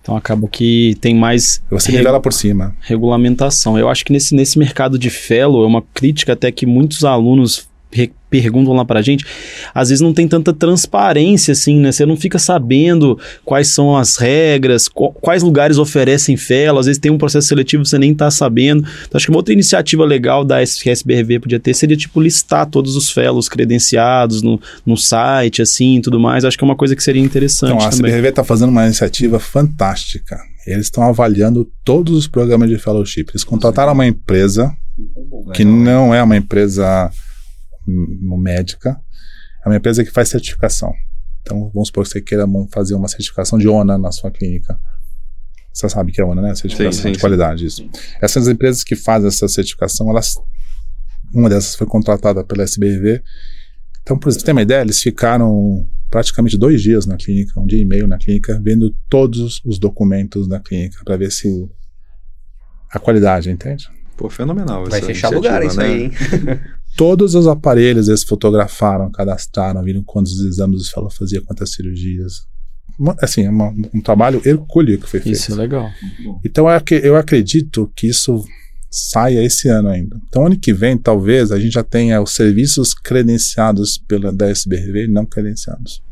[SPEAKER 1] Então acaba que tem mais.
[SPEAKER 3] Você nivela por cima.
[SPEAKER 1] Regulamentação. Eu acho que nesse, nesse mercado de fellow é uma crítica até que muitos alunos perguntam lá pra gente, às vezes não tem tanta transparência, assim, né? Você não fica sabendo quais são as regras, quais lugares oferecem fellow, às vezes tem um processo seletivo você nem tá sabendo. Então, acho que uma outra iniciativa legal da SBRV podia ter seria, tipo, listar todos os fellows credenciados no, no site, assim, e tudo mais. Acho que é uma coisa que seria interessante
[SPEAKER 3] Então, a
[SPEAKER 1] também.
[SPEAKER 3] SBRV tá fazendo uma iniciativa fantástica. Eles estão avaliando todos os programas de fellowship. Eles contrataram uma empresa que não é uma empresa médica, é uma empresa que faz certificação. Então, vamos supor que você queira fazer uma certificação de ONA na sua clínica. Você sabe que é ONA, né? Certificação
[SPEAKER 4] sim, sim,
[SPEAKER 3] de qualidade, isso. Essas empresas que fazem essa certificação, elas, uma dessas foi contratada pela SBRV. Então, por exemplo, você tem uma ideia, eles ficaram praticamente dois dias na clínica, um dia e meio na clínica, vendo todos os documentos da clínica para ver se a qualidade, entende?
[SPEAKER 4] Pô, fenomenal.
[SPEAKER 2] Vai
[SPEAKER 4] essa
[SPEAKER 2] fechar lugar isso
[SPEAKER 4] né?
[SPEAKER 2] aí, hein?
[SPEAKER 3] Todos os aparelhos eles fotografaram, cadastraram, viram quantos exames o fellow fazia, quantas cirurgias. Assim, é uma- um trabalho hercúleo que foi feito.
[SPEAKER 1] Isso é legal.
[SPEAKER 3] Então eu ac- eu acredito que isso saia esse ano ainda. Então ano que vem, talvez, a gente já tenha os serviços credenciados pela da SBRV não credenciados.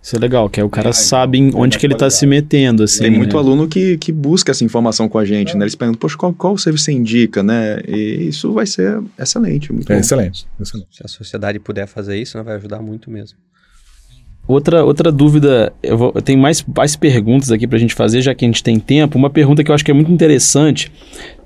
[SPEAKER 1] Isso é legal, que aí o cara
[SPEAKER 3] Ah,
[SPEAKER 1] sabe onde que ele tá se metendo, assim.
[SPEAKER 4] Tem muito
[SPEAKER 1] né?
[SPEAKER 4] aluno que, que busca essa informação com a gente, né? Eles perguntam, poxa, qual, qual serviço você indica, né? E isso vai ser excelente, muito
[SPEAKER 3] É
[SPEAKER 4] bom.
[SPEAKER 3] excelente, excelente.
[SPEAKER 2] Se a sociedade puder fazer isso, né, vai ajudar muito mesmo.
[SPEAKER 1] Outra, outra dúvida, eu, vou, eu tenho mais, mais perguntas aqui pra gente fazer, já que a gente tem tempo. Uma pergunta que eu acho que é muito interessante,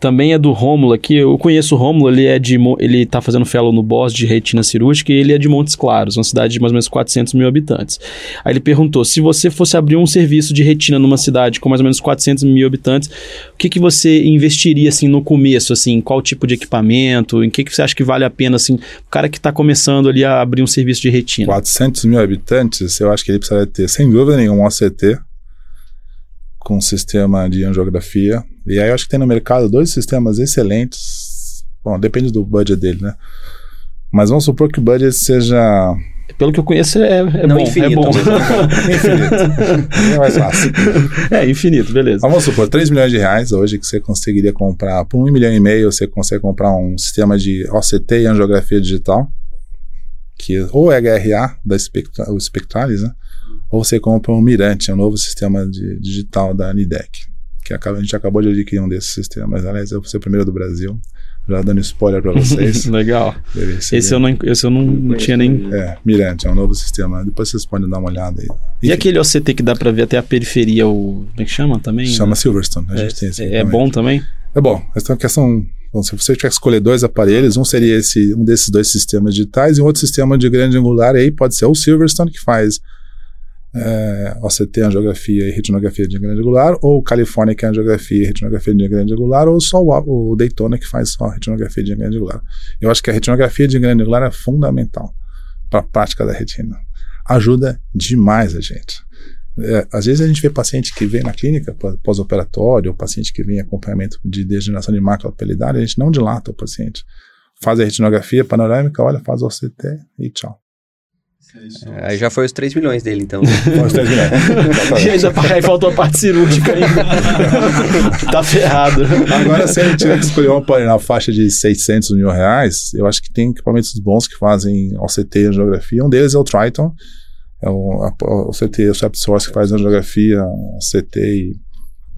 [SPEAKER 1] também é do Rômulo aqui. Eu conheço o Rômulo, ele é de ele tá fazendo fellow no BOS de retina cirúrgica e ele é de Montes Claros, uma cidade de mais ou menos 400 mil habitantes. Aí ele perguntou, se você fosse abrir um serviço de retina numa cidade com mais ou menos 400 mil habitantes, o que, que você investiria, assim, no começo, assim, qual tipo de equipamento, em que, que você acha que vale a pena, assim, o cara que tá começando ali a abrir um serviço de retina?
[SPEAKER 3] 400 mil habitantes, eu acho que ele precisaria ter, sem dúvida nenhuma, um OCT com um sistema de angiografia. E aí eu acho que tem no mercado dois sistemas excelentes. Bom, depende do budget dele, né? Mas vamos supor que o budget seja
[SPEAKER 1] Pelo que eu conheço, é, é
[SPEAKER 2] Não
[SPEAKER 1] bom.
[SPEAKER 2] infinito,
[SPEAKER 1] é bom.
[SPEAKER 3] infinito. é mais fácil.
[SPEAKER 1] é, infinito, beleza.
[SPEAKER 3] Mas vamos supor, 3 milhões de reais hoje que você conseguiria comprar, por 1 milhão e meio você consegue comprar um sistema de OCT e angiografia digital, que ou é HRA, da Spectra, o Spectralis, né? Ou você compra um Mirante, é um novo sistema de, digital da Nidec, que acaba, a gente acabou de adquirir um desses sistemas. Aliás, eu vou ser o primeiro do Brasil, já dando spoiler para vocês.
[SPEAKER 1] Legal. Esse eu não, esse eu não, não tinha nem.
[SPEAKER 3] É, Mirante, é um novo sistema. Depois vocês podem dar uma olhada aí.
[SPEAKER 1] E aquele OCT que dá pra ver até a periferia, o. Como é que chama também?
[SPEAKER 3] Chama Silverstone, a gente tem esse
[SPEAKER 1] É, é bom também?
[SPEAKER 3] É bom, essa é uma questão. Bom, se você tiver que escolher dois aparelhos, um seria esse, um desses dois sistemas digitais e outro sistema de grande angular, aí pode ser o Silverstone, que faz é, OCT, angiografia e retinografia de grande angular, ou California, que é angiografia e retinografia de grande angular, ou só o, o Daytona, que faz só retinografia de grande angular. Eu acho que a retinografia de grande angular é fundamental para a prática da retina. Ajuda demais a gente. É, às vezes a gente vê paciente que vem na clínica pós- pós-operatório, ou paciente que vem em acompanhamento de degeneração de mácula pelidária, a gente não dilata o paciente. Faz a retinografia panorâmica, olha, faz o OCT e tchau.
[SPEAKER 2] É, Aí já foi os 3 milhões dele, então.
[SPEAKER 3] Pode terminar.
[SPEAKER 1] E ainda aí faltou a parte cirúrgica ainda. tá ferrado.
[SPEAKER 3] Agora, se a gente tiver que escolher um aparelho na faixa de 600 mil reais, eu acho que tem equipamentos bons que fazem OCT e angiografia. Um deles é o Triton, é o, a- o CT, o Sep Source, que faz angiografia, CT e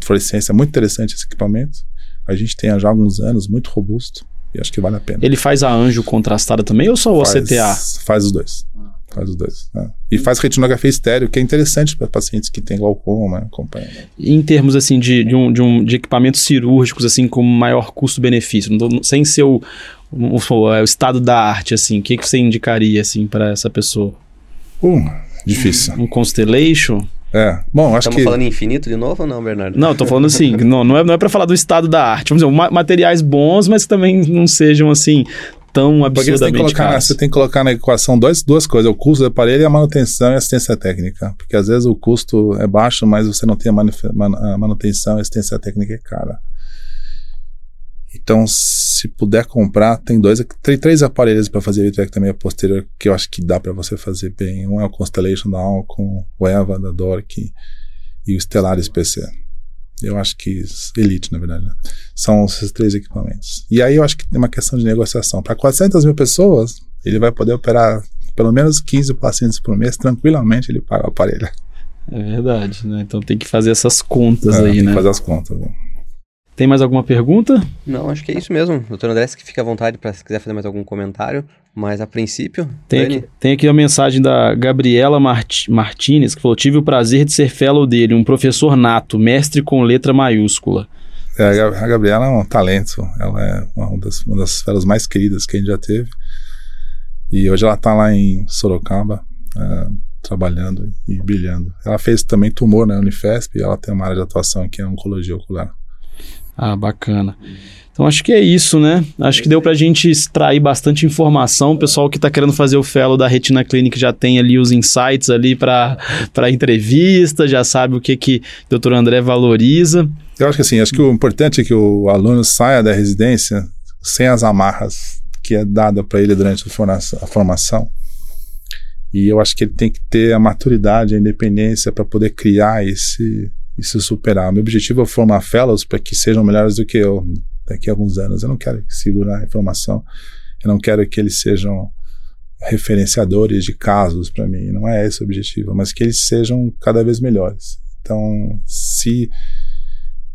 [SPEAKER 3] fluorescência. É muito interessante esse equipamento. A gente tem há já alguns anos, muito robusto, e acho que vale a pena.
[SPEAKER 1] Ele faz a anjo contrastada também ou só o
[SPEAKER 3] faz,
[SPEAKER 1] OCTA?
[SPEAKER 3] Faz os dois. Faz os dois. né? E faz retinografia estéreo, que é interessante para pacientes que têm glaucoma, acompanha.
[SPEAKER 1] Em termos assim de, de, um, de, um, de equipamentos cirúrgicos assim com maior custo-benefício, sem ser o, o, o estado da arte assim, o que, que você indicaria assim para essa pessoa?
[SPEAKER 3] Um, difícil.
[SPEAKER 1] Um Constellation?
[SPEAKER 3] É. Bom, acho
[SPEAKER 2] Estamos
[SPEAKER 3] que.
[SPEAKER 2] falando em infinito de novo ou não, Bernardo?
[SPEAKER 1] Não, tô falando assim, não, não é, não é para falar do estado da arte. Vamos dizer, ma- materiais bons, mas que também não sejam assim tão
[SPEAKER 3] Porque você tem, que
[SPEAKER 1] absurdamente
[SPEAKER 3] colocar, na-
[SPEAKER 1] caros.
[SPEAKER 3] você tem que colocar na equação dois, duas coisas: o custo do aparelho e a manutenção e assistência técnica. Porque às vezes o custo é baixo, mas você não tem a, man- a manutenção e assistência técnica é cara. Então, se puder comprar, tem dois, tem três aparelhos para fazer vitrectomia posterior que eu acho que dá para você fazer bem. Um é o Constellation da Alcon, o Eva da Dork e o Stellaris PC. Eu acho que Elite, na verdade. né? São esses três equipamentos. E aí eu acho que tem uma questão de negociação. Para 400 mil pessoas, ele vai poder operar pelo menos 15 pacientes por mês, tranquilamente ele paga o aparelho.
[SPEAKER 1] É verdade, né? Então tem que fazer essas contas
[SPEAKER 3] É,
[SPEAKER 1] aí,
[SPEAKER 3] tem
[SPEAKER 1] né?
[SPEAKER 3] que fazer as contas. né?
[SPEAKER 1] Tem mais alguma pergunta?
[SPEAKER 2] Não, acho que é isso mesmo. Doutor André, se fica à vontade para se quiser fazer mais algum comentário. Mas a princípio,
[SPEAKER 1] Tem
[SPEAKER 2] Dani,
[SPEAKER 1] aqui, tem aqui a mensagem da Gabriela Mart Martinez, que falou: Tive o prazer de ser fellow dele, um professor nato, mestre com letra maiúscula.
[SPEAKER 3] É, a Gab- a Gabriela é um talento, ela é uma das, uma das feras mais queridas que a gente já teve. E hoje ela está lá em Sorocaba, é, trabalhando e brilhando. Ela fez também tumor na Unifesp e ela tem uma área de atuação que é oncologia ocular.
[SPEAKER 1] Ah, bacana. Então acho que é isso, né? Acho que deu pra gente extrair bastante informação. O pessoal que tá querendo fazer o fellow da Retina Clinic já tem ali os insights ali para para entrevista, já sabe o que que o Dr. André valoriza.
[SPEAKER 3] Eu acho que assim, acho que o importante é que o aluno saia da residência sem as amarras que é dada para ele durante a a formação. E eu acho que ele tem que ter a maturidade, a independência para poder criar esse e se superar. Meu objetivo é formar fellows para que sejam melhores do que eu daqui a alguns anos. Eu não quero segurar a informação. Eu não quero que eles sejam referenciadores de casos para mim. Não é esse o objetivo, mas que eles sejam cada vez melhores. Então, se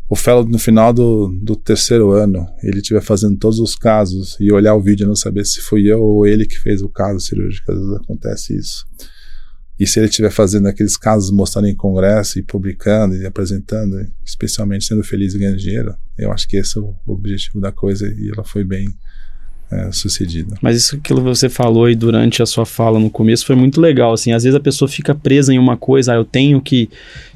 [SPEAKER 3] o fellow no final do, do terceiro ano ele estiver fazendo todos os casos e olhar o vídeo e não saber se fui eu ou ele que fez o caso cirúrgico, às vezes acontece isso. E se ele estiver fazendo aqueles casos mostrando em congresso e publicando e apresentando, especialmente sendo feliz e ganhando dinheiro, eu acho que esse é o objetivo da coisa e ela foi bem é, sucedida.
[SPEAKER 1] Mas isso aquilo que você falou aí durante a sua fala no começo foi muito legal, assim, às vezes a pessoa fica presa em uma coisa, ah, eu tenho que,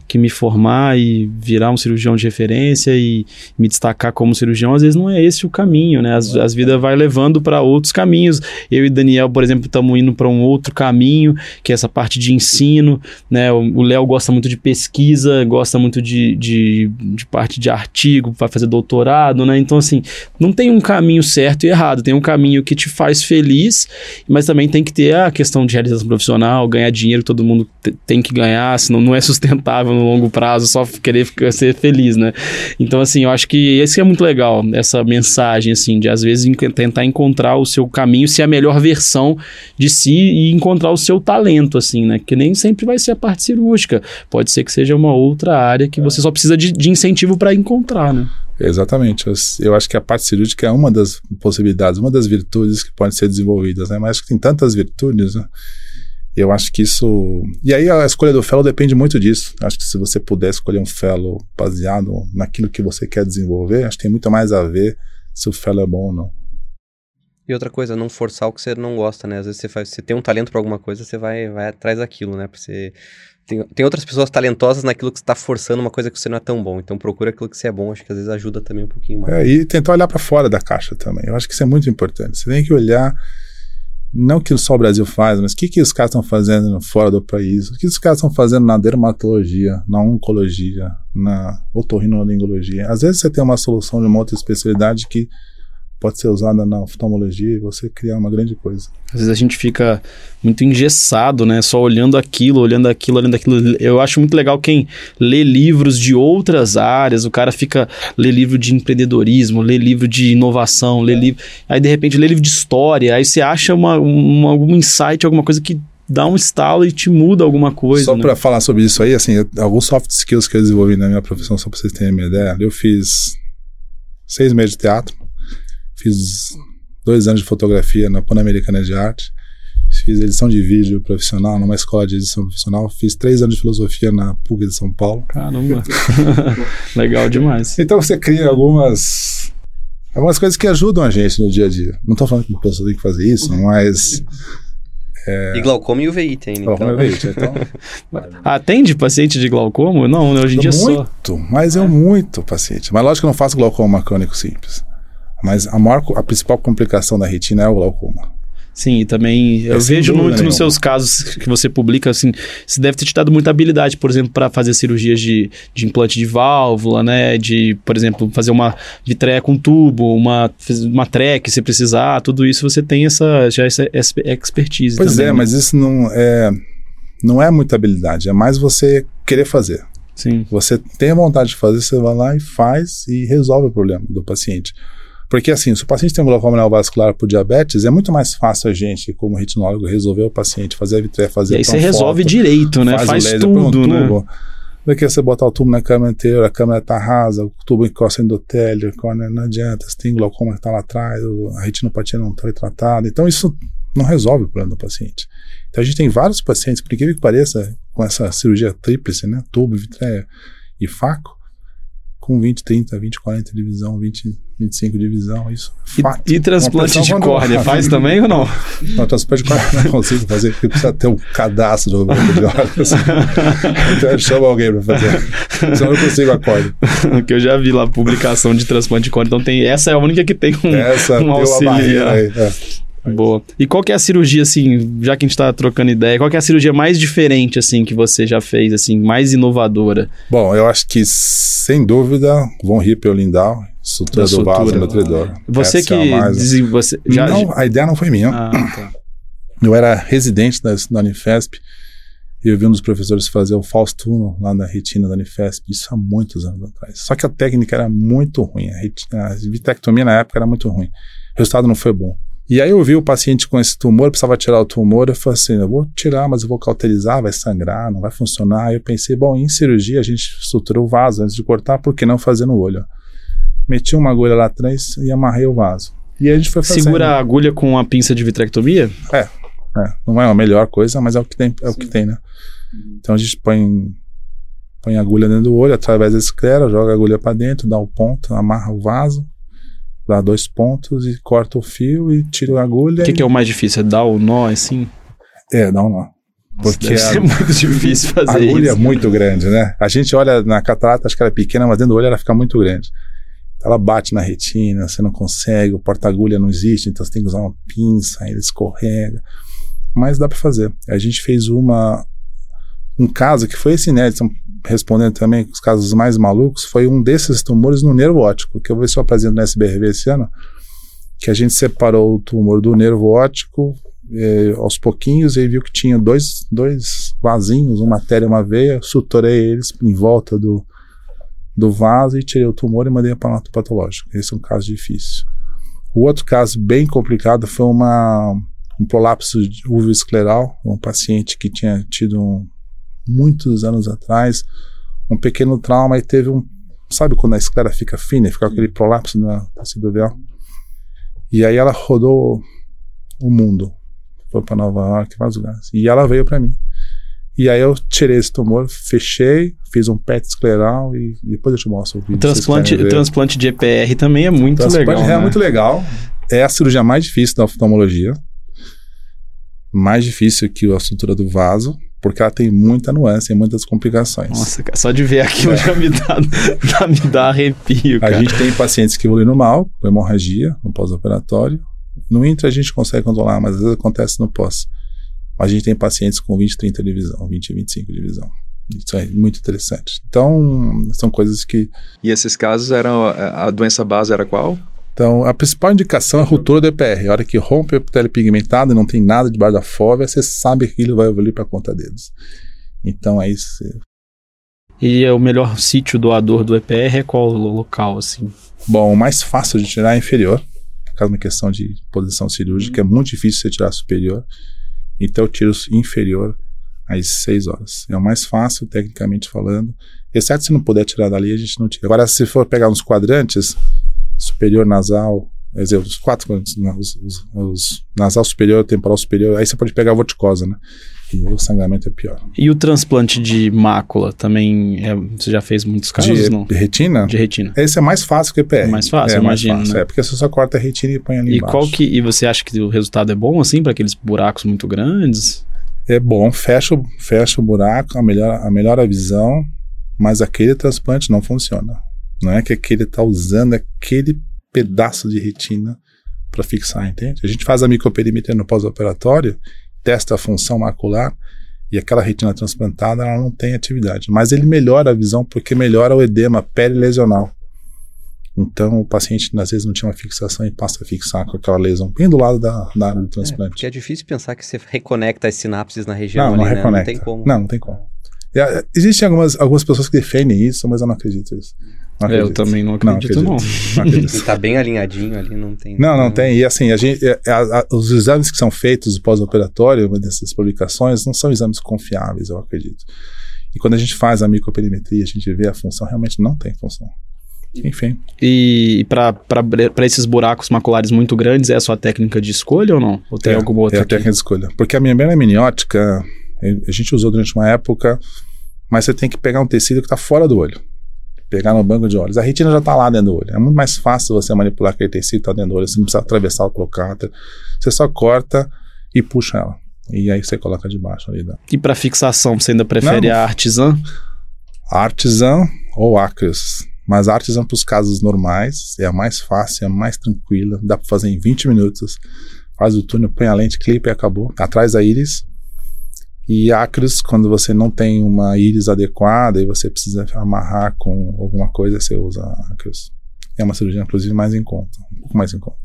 [SPEAKER 1] que me formar e virar um cirurgião de referência e me destacar como cirurgião, às vezes não é esse o caminho, né? As, as vidas vai levando para outros caminhos. Eu e Daniel, por exemplo, estamos indo para um outro caminho, que é essa parte de ensino, né? O Léo gosta muito de pesquisa, gosta muito de, de, de parte de artigo, vai fazer doutorado, né? Então, assim, não tem um caminho certo e errado, tem um caminho que te faz feliz, mas também tem que ter a questão de realização profissional, ganhar dinheiro, todo mundo te- tem que ganhar, senão não é sustentável no longo prazo só querer ficar- ser feliz, né? Então, assim, eu acho que esse é muito legal, essa mensagem, assim, de às vezes en- tentar encontrar o seu caminho, ser a melhor versão de si e encontrar o seu talento, assim, né? Que nem sempre vai ser a parte cirúrgica, pode ser que seja uma outra área que você só precisa de, de incentivo para encontrar, né?
[SPEAKER 3] Exatamente. Eu, eu acho que a parte cirúrgica é uma das possibilidades, uma das virtudes que podem ser desenvolvidas, né? Mas acho que tem tantas virtudes, né? Eu acho que isso. E aí a escolha do fellow depende muito disso. Acho que se você puder escolher um fellow baseado naquilo que você quer desenvolver, acho que tem muito mais a ver se o fellow é bom ou não.
[SPEAKER 2] E outra coisa, não forçar o que você não gosta, né? Às vezes você, faz, você tem um talento pra alguma coisa, você vai, vai atrás daquilo, né? Pra você... tem, tem outras pessoas talentosas naquilo que você tá forçando uma coisa que você não é tão bom. Então procura aquilo que você é bom, acho que às vezes ajuda também um pouquinho mais.
[SPEAKER 3] É, e tentar olhar para fora da caixa também. Eu acho que isso é muito importante. Você tem que olhar, não que só o Brasil faz, mas o que, que os caras estão fazendo fora do país? O que os caras estão fazendo na dermatologia, na oncologia, na otorrinolaringologia? Às vezes você tem uma solução de uma outra especialidade que pode ser usada na oftalmologia e você criar uma grande coisa.
[SPEAKER 1] Às vezes a gente fica muito engessado, né? Só olhando aquilo, olhando aquilo, olhando aquilo. Eu acho muito legal quem lê livros de outras áreas. O cara fica lê livro de empreendedorismo, lê livro de inovação, lê livro. Aí de repente lê livro de história. Aí você acha uma, uma, algum insight, alguma coisa que dá um estalo e te muda alguma coisa.
[SPEAKER 3] Só
[SPEAKER 1] né?
[SPEAKER 3] para falar sobre isso aí, assim, eu- alguns soft skills que eu desenvolvi na minha profissão, só para vocês terem uma ideia, eu fiz seis meses de teatro, fiz dois anos de fotografia na Pan-Americana de Arte, fiz edição de vídeo profissional numa escola de edição profissional, fiz três anos de filosofia na PUC de São Paulo.
[SPEAKER 1] Caramba. legal demais.
[SPEAKER 3] Então você cria algumas algumas coisas que ajudam a gente no dia a dia. Não estou falando que a pessoa tem que fazer isso, mas
[SPEAKER 2] E glaucoma e UVI tem, né? Então,
[SPEAKER 3] como eu vejo, então
[SPEAKER 1] Atende paciente de glaucoma? Não, né? Hoje em dia só.
[SPEAKER 3] muito, mas eu muito paciente. Mas lógico que eu não faço glaucoma crônico simples. Mas a maior, a principal complicação da retina é o glaucoma.
[SPEAKER 1] Sim, e também eu
[SPEAKER 3] É,
[SPEAKER 1] vejo muito nos
[SPEAKER 3] nenhuma.
[SPEAKER 1] seus casos que você publica, assim, você deve ter te dado muita habilidade, por exemplo, para fazer cirurgias de, de implante de válvula, né? De, por exemplo, fazer uma vitreia com tubo, uma, uma trek se precisar, tudo isso você tem essa, já essa essa expertise.
[SPEAKER 3] Pois
[SPEAKER 1] também,
[SPEAKER 3] é,
[SPEAKER 1] né?
[SPEAKER 3] mas isso não é não é muita habilidade, é mais você querer fazer.
[SPEAKER 1] Sim,
[SPEAKER 3] Você tem a vontade de fazer, você vai lá e faz e resolve o problema do paciente. Porque assim, se o paciente tem um glaucoma neovascular por diabetes, é muito mais fácil a gente, como retinólogo, resolver o paciente, fazer a vitreia, fazer
[SPEAKER 1] E aí você resolve direito, né?
[SPEAKER 3] faz,
[SPEAKER 1] Faz,
[SPEAKER 3] laser
[SPEAKER 1] tudo,
[SPEAKER 3] um
[SPEAKER 1] né?
[SPEAKER 3] tubo. Do que você botar o tubo na câmera inteira, a câmera tá rasa, o tubo encosta endotélio, córnea não adianta, você tem glaucoma que tá lá atrás, a retinopatia não tá tratada. Então isso não resolve o problema do paciente. Então a gente tem vários pacientes, por incrível que pareça, com essa cirurgia tríplice, né? Tubo, vitreia e faco, com 20, 30, 20, 40 de visão, 20, 25 de visão, isso.
[SPEAKER 1] E, e transplante de córnea, faz também ou não?
[SPEAKER 3] Não, transplante de córnea eu não consigo fazer, porque precisa ter um cadastro do de órgãos. então eu chamo alguém para fazer. Senão eu não consigo a córnea.
[SPEAKER 1] que eu já vi lá publicação de transplante de córnea. Então tem, essa é a única que tem um,
[SPEAKER 3] Essa
[SPEAKER 1] um auxiliar.
[SPEAKER 3] barreira aí. É.
[SPEAKER 1] Boa. E qual que é a cirurgia, assim, já que a gente tá trocando ideia, qual que é a cirurgia mais diferente, assim, que você já fez, assim, mais inovadora?
[SPEAKER 3] Bom, eu acho que, sem dúvida, Von Rippel Lindau, sutura
[SPEAKER 1] Da
[SPEAKER 3] do vaso
[SPEAKER 1] sutura.
[SPEAKER 3] nutridor.
[SPEAKER 1] Você
[SPEAKER 3] Essa
[SPEAKER 1] que...
[SPEAKER 3] é mais-
[SPEAKER 1] desen- você, já,
[SPEAKER 3] Não, a ideia não foi minha.
[SPEAKER 1] Ah, tá.
[SPEAKER 3] Eu era residente da, da Unifesp e eu vi um dos professores fazer o Faustuno lá na retina da Unifesp, isso há muitos anos atrás. Só que a técnica era muito ruim, a, retina, a vitrectomia na época era muito ruim. O resultado não foi bom. E aí eu vi o paciente com esse tumor, precisava tirar o tumor, eu falei assim, eu vou tirar, mas eu vou cauterizar, vai sangrar, não vai funcionar. Aí eu pensei, bom, em cirurgia a gente estrutura o vaso antes de cortar, por que não fazer no olho? Meti uma agulha lá atrás e amarrei o vaso. E aí a gente foi fazendo.
[SPEAKER 1] Segura a agulha com a pinça de vitrectomia?
[SPEAKER 3] É, não é a melhor coisa, mas é o que tem, é o que tem, né? Então a gente põe, põe a agulha dentro do olho, através da esclera, joga a agulha para dentro, dá o ponto, amarra o vaso, dá dois pontos e corta o fio e tira a agulha.
[SPEAKER 1] O que,
[SPEAKER 3] e-
[SPEAKER 1] que é o mais difícil? É dar o nó, assim?
[SPEAKER 3] É, dá um nó. Porque a,
[SPEAKER 1] ser muito difícil
[SPEAKER 3] a
[SPEAKER 1] fazer
[SPEAKER 3] agulha
[SPEAKER 1] isso.
[SPEAKER 3] é muito grande, né? A gente olha na catarata, acho que ela é pequena, mas dentro do olho ela fica muito grande. Ela bate na retina, você não consegue, o porta-agulha não existe, então você tem que usar uma pinça, aí ele escorrega. Mas dá para fazer. A gente fez uma um caso que foi esse inédito, respondendo também os casos mais malucos, foi um desses tumores no nervo óptico, que eu vou eu apresento no SBRV esse ano, que a gente separou o tumor do nervo óptico eh, aos pouquinhos e viu que tinha dois, dois vasinhos, uma artéria e uma veia, suturei eles em volta do, do vaso e tirei o tumor e mandei para o patológico. Esse é um caso difícil. O outro caso bem complicado foi uma, um prolapso uveoscleral, um paciente que tinha tido um, muitos anos atrás um pequeno trauma e teve um, sabe quando a esclera fica fina, e fica aquele prolapso na alveolar? E aí ela rodou o mundo, foi para Nova York, vários lugares. E ela veio para mim. E aí eu tirei esse tumor, fechei, fiz um PET escleral e, e depois eu te mostro o vídeo.
[SPEAKER 1] O transplante,
[SPEAKER 3] ver.
[SPEAKER 1] transplante de EPR também é muito
[SPEAKER 3] Transplante
[SPEAKER 1] legal.
[SPEAKER 3] é
[SPEAKER 1] né?
[SPEAKER 3] muito legal. É a cirurgia mais difícil da oftalmologia. Mais difícil que a sutura do vaso, porque ela tem muita nuance e muitas complicações.
[SPEAKER 1] Nossa, cara, só de ver aquilo
[SPEAKER 3] É.
[SPEAKER 1] já me dá, já me dá arrepio,
[SPEAKER 3] A
[SPEAKER 1] cara.
[SPEAKER 3] gente tem pacientes que evoluem mal, com hemorragia, no pós-operatório. No intra a gente consegue controlar, mas às vezes acontece no pós. A gente tem pacientes com 20, 30 de visão, 20, 25 de visão. Isso é muito interessante. Então, são coisas que.
[SPEAKER 4] E esses casos eram. A a doença base era qual?
[SPEAKER 3] Então, a principal indicação é a ruptura do EPR. A hora que rompe a pele pigmentada e não tem nada debaixo da fóvea, você sabe que aquilo vai evoluir para conta dedos. Então, é isso.
[SPEAKER 1] E é o melhor sítio doador do EPR é qual lo- local, assim?
[SPEAKER 3] Bom, o mais fácil de tirar é inferior, por causa de uma questão de posição cirúrgica, é muito difícil você tirar superior. Então eu tiro inferior às 6 horas. É o mais fácil, tecnicamente falando. Exceto se não puder tirar dali, a gente não tira. Agora, se for pegar uns quadrantes, superior nasal, quer dizer, os quatro os, os- os nasal superior, temporal superior, aí você pode pegar a vorticose, né? E o sangramento é pior.
[SPEAKER 1] E o transplante de mácula também, é- você já fez muitos casos,
[SPEAKER 3] de,
[SPEAKER 1] não?
[SPEAKER 3] de retina,
[SPEAKER 1] De retina.
[SPEAKER 3] esse é mais fácil que o EPR.
[SPEAKER 1] Mais fácil,
[SPEAKER 3] é, fácil,
[SPEAKER 1] né?
[SPEAKER 3] É, porque você só corta a retina e põe ali
[SPEAKER 1] E
[SPEAKER 3] embaixo.
[SPEAKER 1] qual que e você acha que o resultado é bom assim para aqueles buracos muito grandes?
[SPEAKER 3] É bom, fecha, o- fecha o buraco, a melhor, a melhor a visão, mas aquele transplante não funciona. Não é que aquele está usando aquele pedaço de retina para fixar, entende? A gente faz a microperimetria no pós-operatório, testa a função macular e aquela retina transplantada ela não tem atividade. Mas ele melhora a visão porque melhora o edema perilesional. Então o paciente às vezes não tinha uma fixação e passa a fixar com aquela lesão bem do lado da, da área do
[SPEAKER 2] É,
[SPEAKER 3] transplante.
[SPEAKER 2] porque é difícil pensar que você reconecta as sinapses na região
[SPEAKER 3] Não,
[SPEAKER 2] ali,
[SPEAKER 3] não
[SPEAKER 2] né?
[SPEAKER 3] reconecta.
[SPEAKER 2] Não tem como.
[SPEAKER 3] Não, não tem como. Ah, Existem algumas, algumas pessoas que defendem isso, mas eu não acredito nisso. Não
[SPEAKER 1] É, eu
[SPEAKER 3] acredito.
[SPEAKER 1] também não acredito, não.
[SPEAKER 3] Não acredito.
[SPEAKER 2] Ele tá bem alinhadinho ali, não tem.
[SPEAKER 3] Não, não tem. E assim, a gente, é, a- a- os exames que são feitos pós-operatório, dessas publicações, não são exames confiáveis, eu acredito. E quando a gente faz a microperimetria, a gente vê a função, realmente não tem função. Enfim.
[SPEAKER 1] E para esses buracos maculares muito grandes, é a sua técnica de escolha ou não? Ou tem
[SPEAKER 3] é,
[SPEAKER 1] alguma outra?
[SPEAKER 3] É a
[SPEAKER 1] que-
[SPEAKER 3] técnica de escolha. Porque a membrana amniótica, eh, a gente usou durante uma época, mas você tem que pegar um tecido que está fora do olho. Pegar no banco de olhos. A retina já está lá dentro do olho. É muito mais fácil você manipular aquele tecido que está dentro do olho. Você não precisa atravessar o procáter. Você só corta e puxa ela. E aí você coloca debaixo ali. Da...
[SPEAKER 1] E para fixação, você ainda prefere
[SPEAKER 3] Não.
[SPEAKER 1] a artesã?
[SPEAKER 3] Artisan ou Acres. Mas a Artisan para os casos normais é a mais fácil, é a mais tranquila. Dá para fazer em 20 minutos. Faz o túnel, põe a lente, clipa e acabou. Atrás da íris. E Acres, quando você não tem uma íris adequada e você precisa amarrar com alguma coisa, você usa Acres. É uma cirurgia, inclusive, mais em conta. Um pouco mais em conta.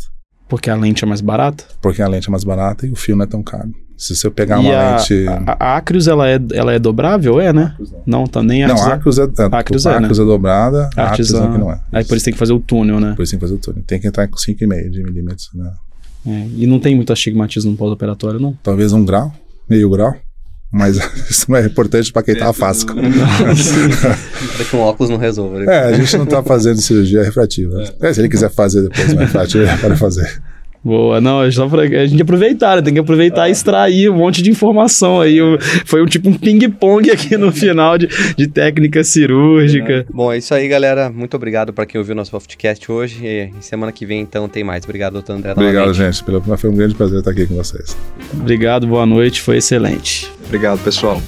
[SPEAKER 1] Porque a lente é mais barata?
[SPEAKER 3] Porque a lente é mais barata e o fio não é tão caro. Se você pegar
[SPEAKER 1] e
[SPEAKER 3] uma
[SPEAKER 1] a,
[SPEAKER 3] lente.
[SPEAKER 1] a, a Acryus, ela é, ela é dobrável? É, né? Não, tá nem a
[SPEAKER 3] Não, Acros é, é,
[SPEAKER 1] Acros é, né?
[SPEAKER 3] Acros é dobrada, a
[SPEAKER 1] Artesã.
[SPEAKER 3] Artisan que não é.
[SPEAKER 1] Aí por isso tem que fazer o túnel, né?
[SPEAKER 3] Por isso tem que fazer o túnel. Tem que entrar com 5,5 de milímetros, né?
[SPEAKER 1] É, e não tem muito astigmatismo no pós-operatório, não?
[SPEAKER 3] Talvez um grau, meio grau. Mas isso não é importante para quem tá afasco.
[SPEAKER 2] Para que um óculos não resolva. né?
[SPEAKER 3] É, a gente não tá fazendo cirurgia refrativa. É, se ele quiser fazer depois uma refrativa, ele pode fazer.
[SPEAKER 1] Boa, não, é só pra a gente aproveitar, né? Tem que aproveitar e extrair um monte de informação aí. Foi um tipo um ping-pong aqui no final de, de técnica cirúrgica.
[SPEAKER 2] Bom, é isso aí, galera. Muito obrigado para quem ouviu nosso podcast hoje. E semana que vem, então, tem mais. Obrigado, doutor André.
[SPEAKER 3] Obrigado,
[SPEAKER 2] novamente.
[SPEAKER 3] gente. Pelo, foi um grande prazer estar aqui com vocês.
[SPEAKER 1] Obrigado, boa noite, foi excelente.
[SPEAKER 4] Obrigado, pessoal.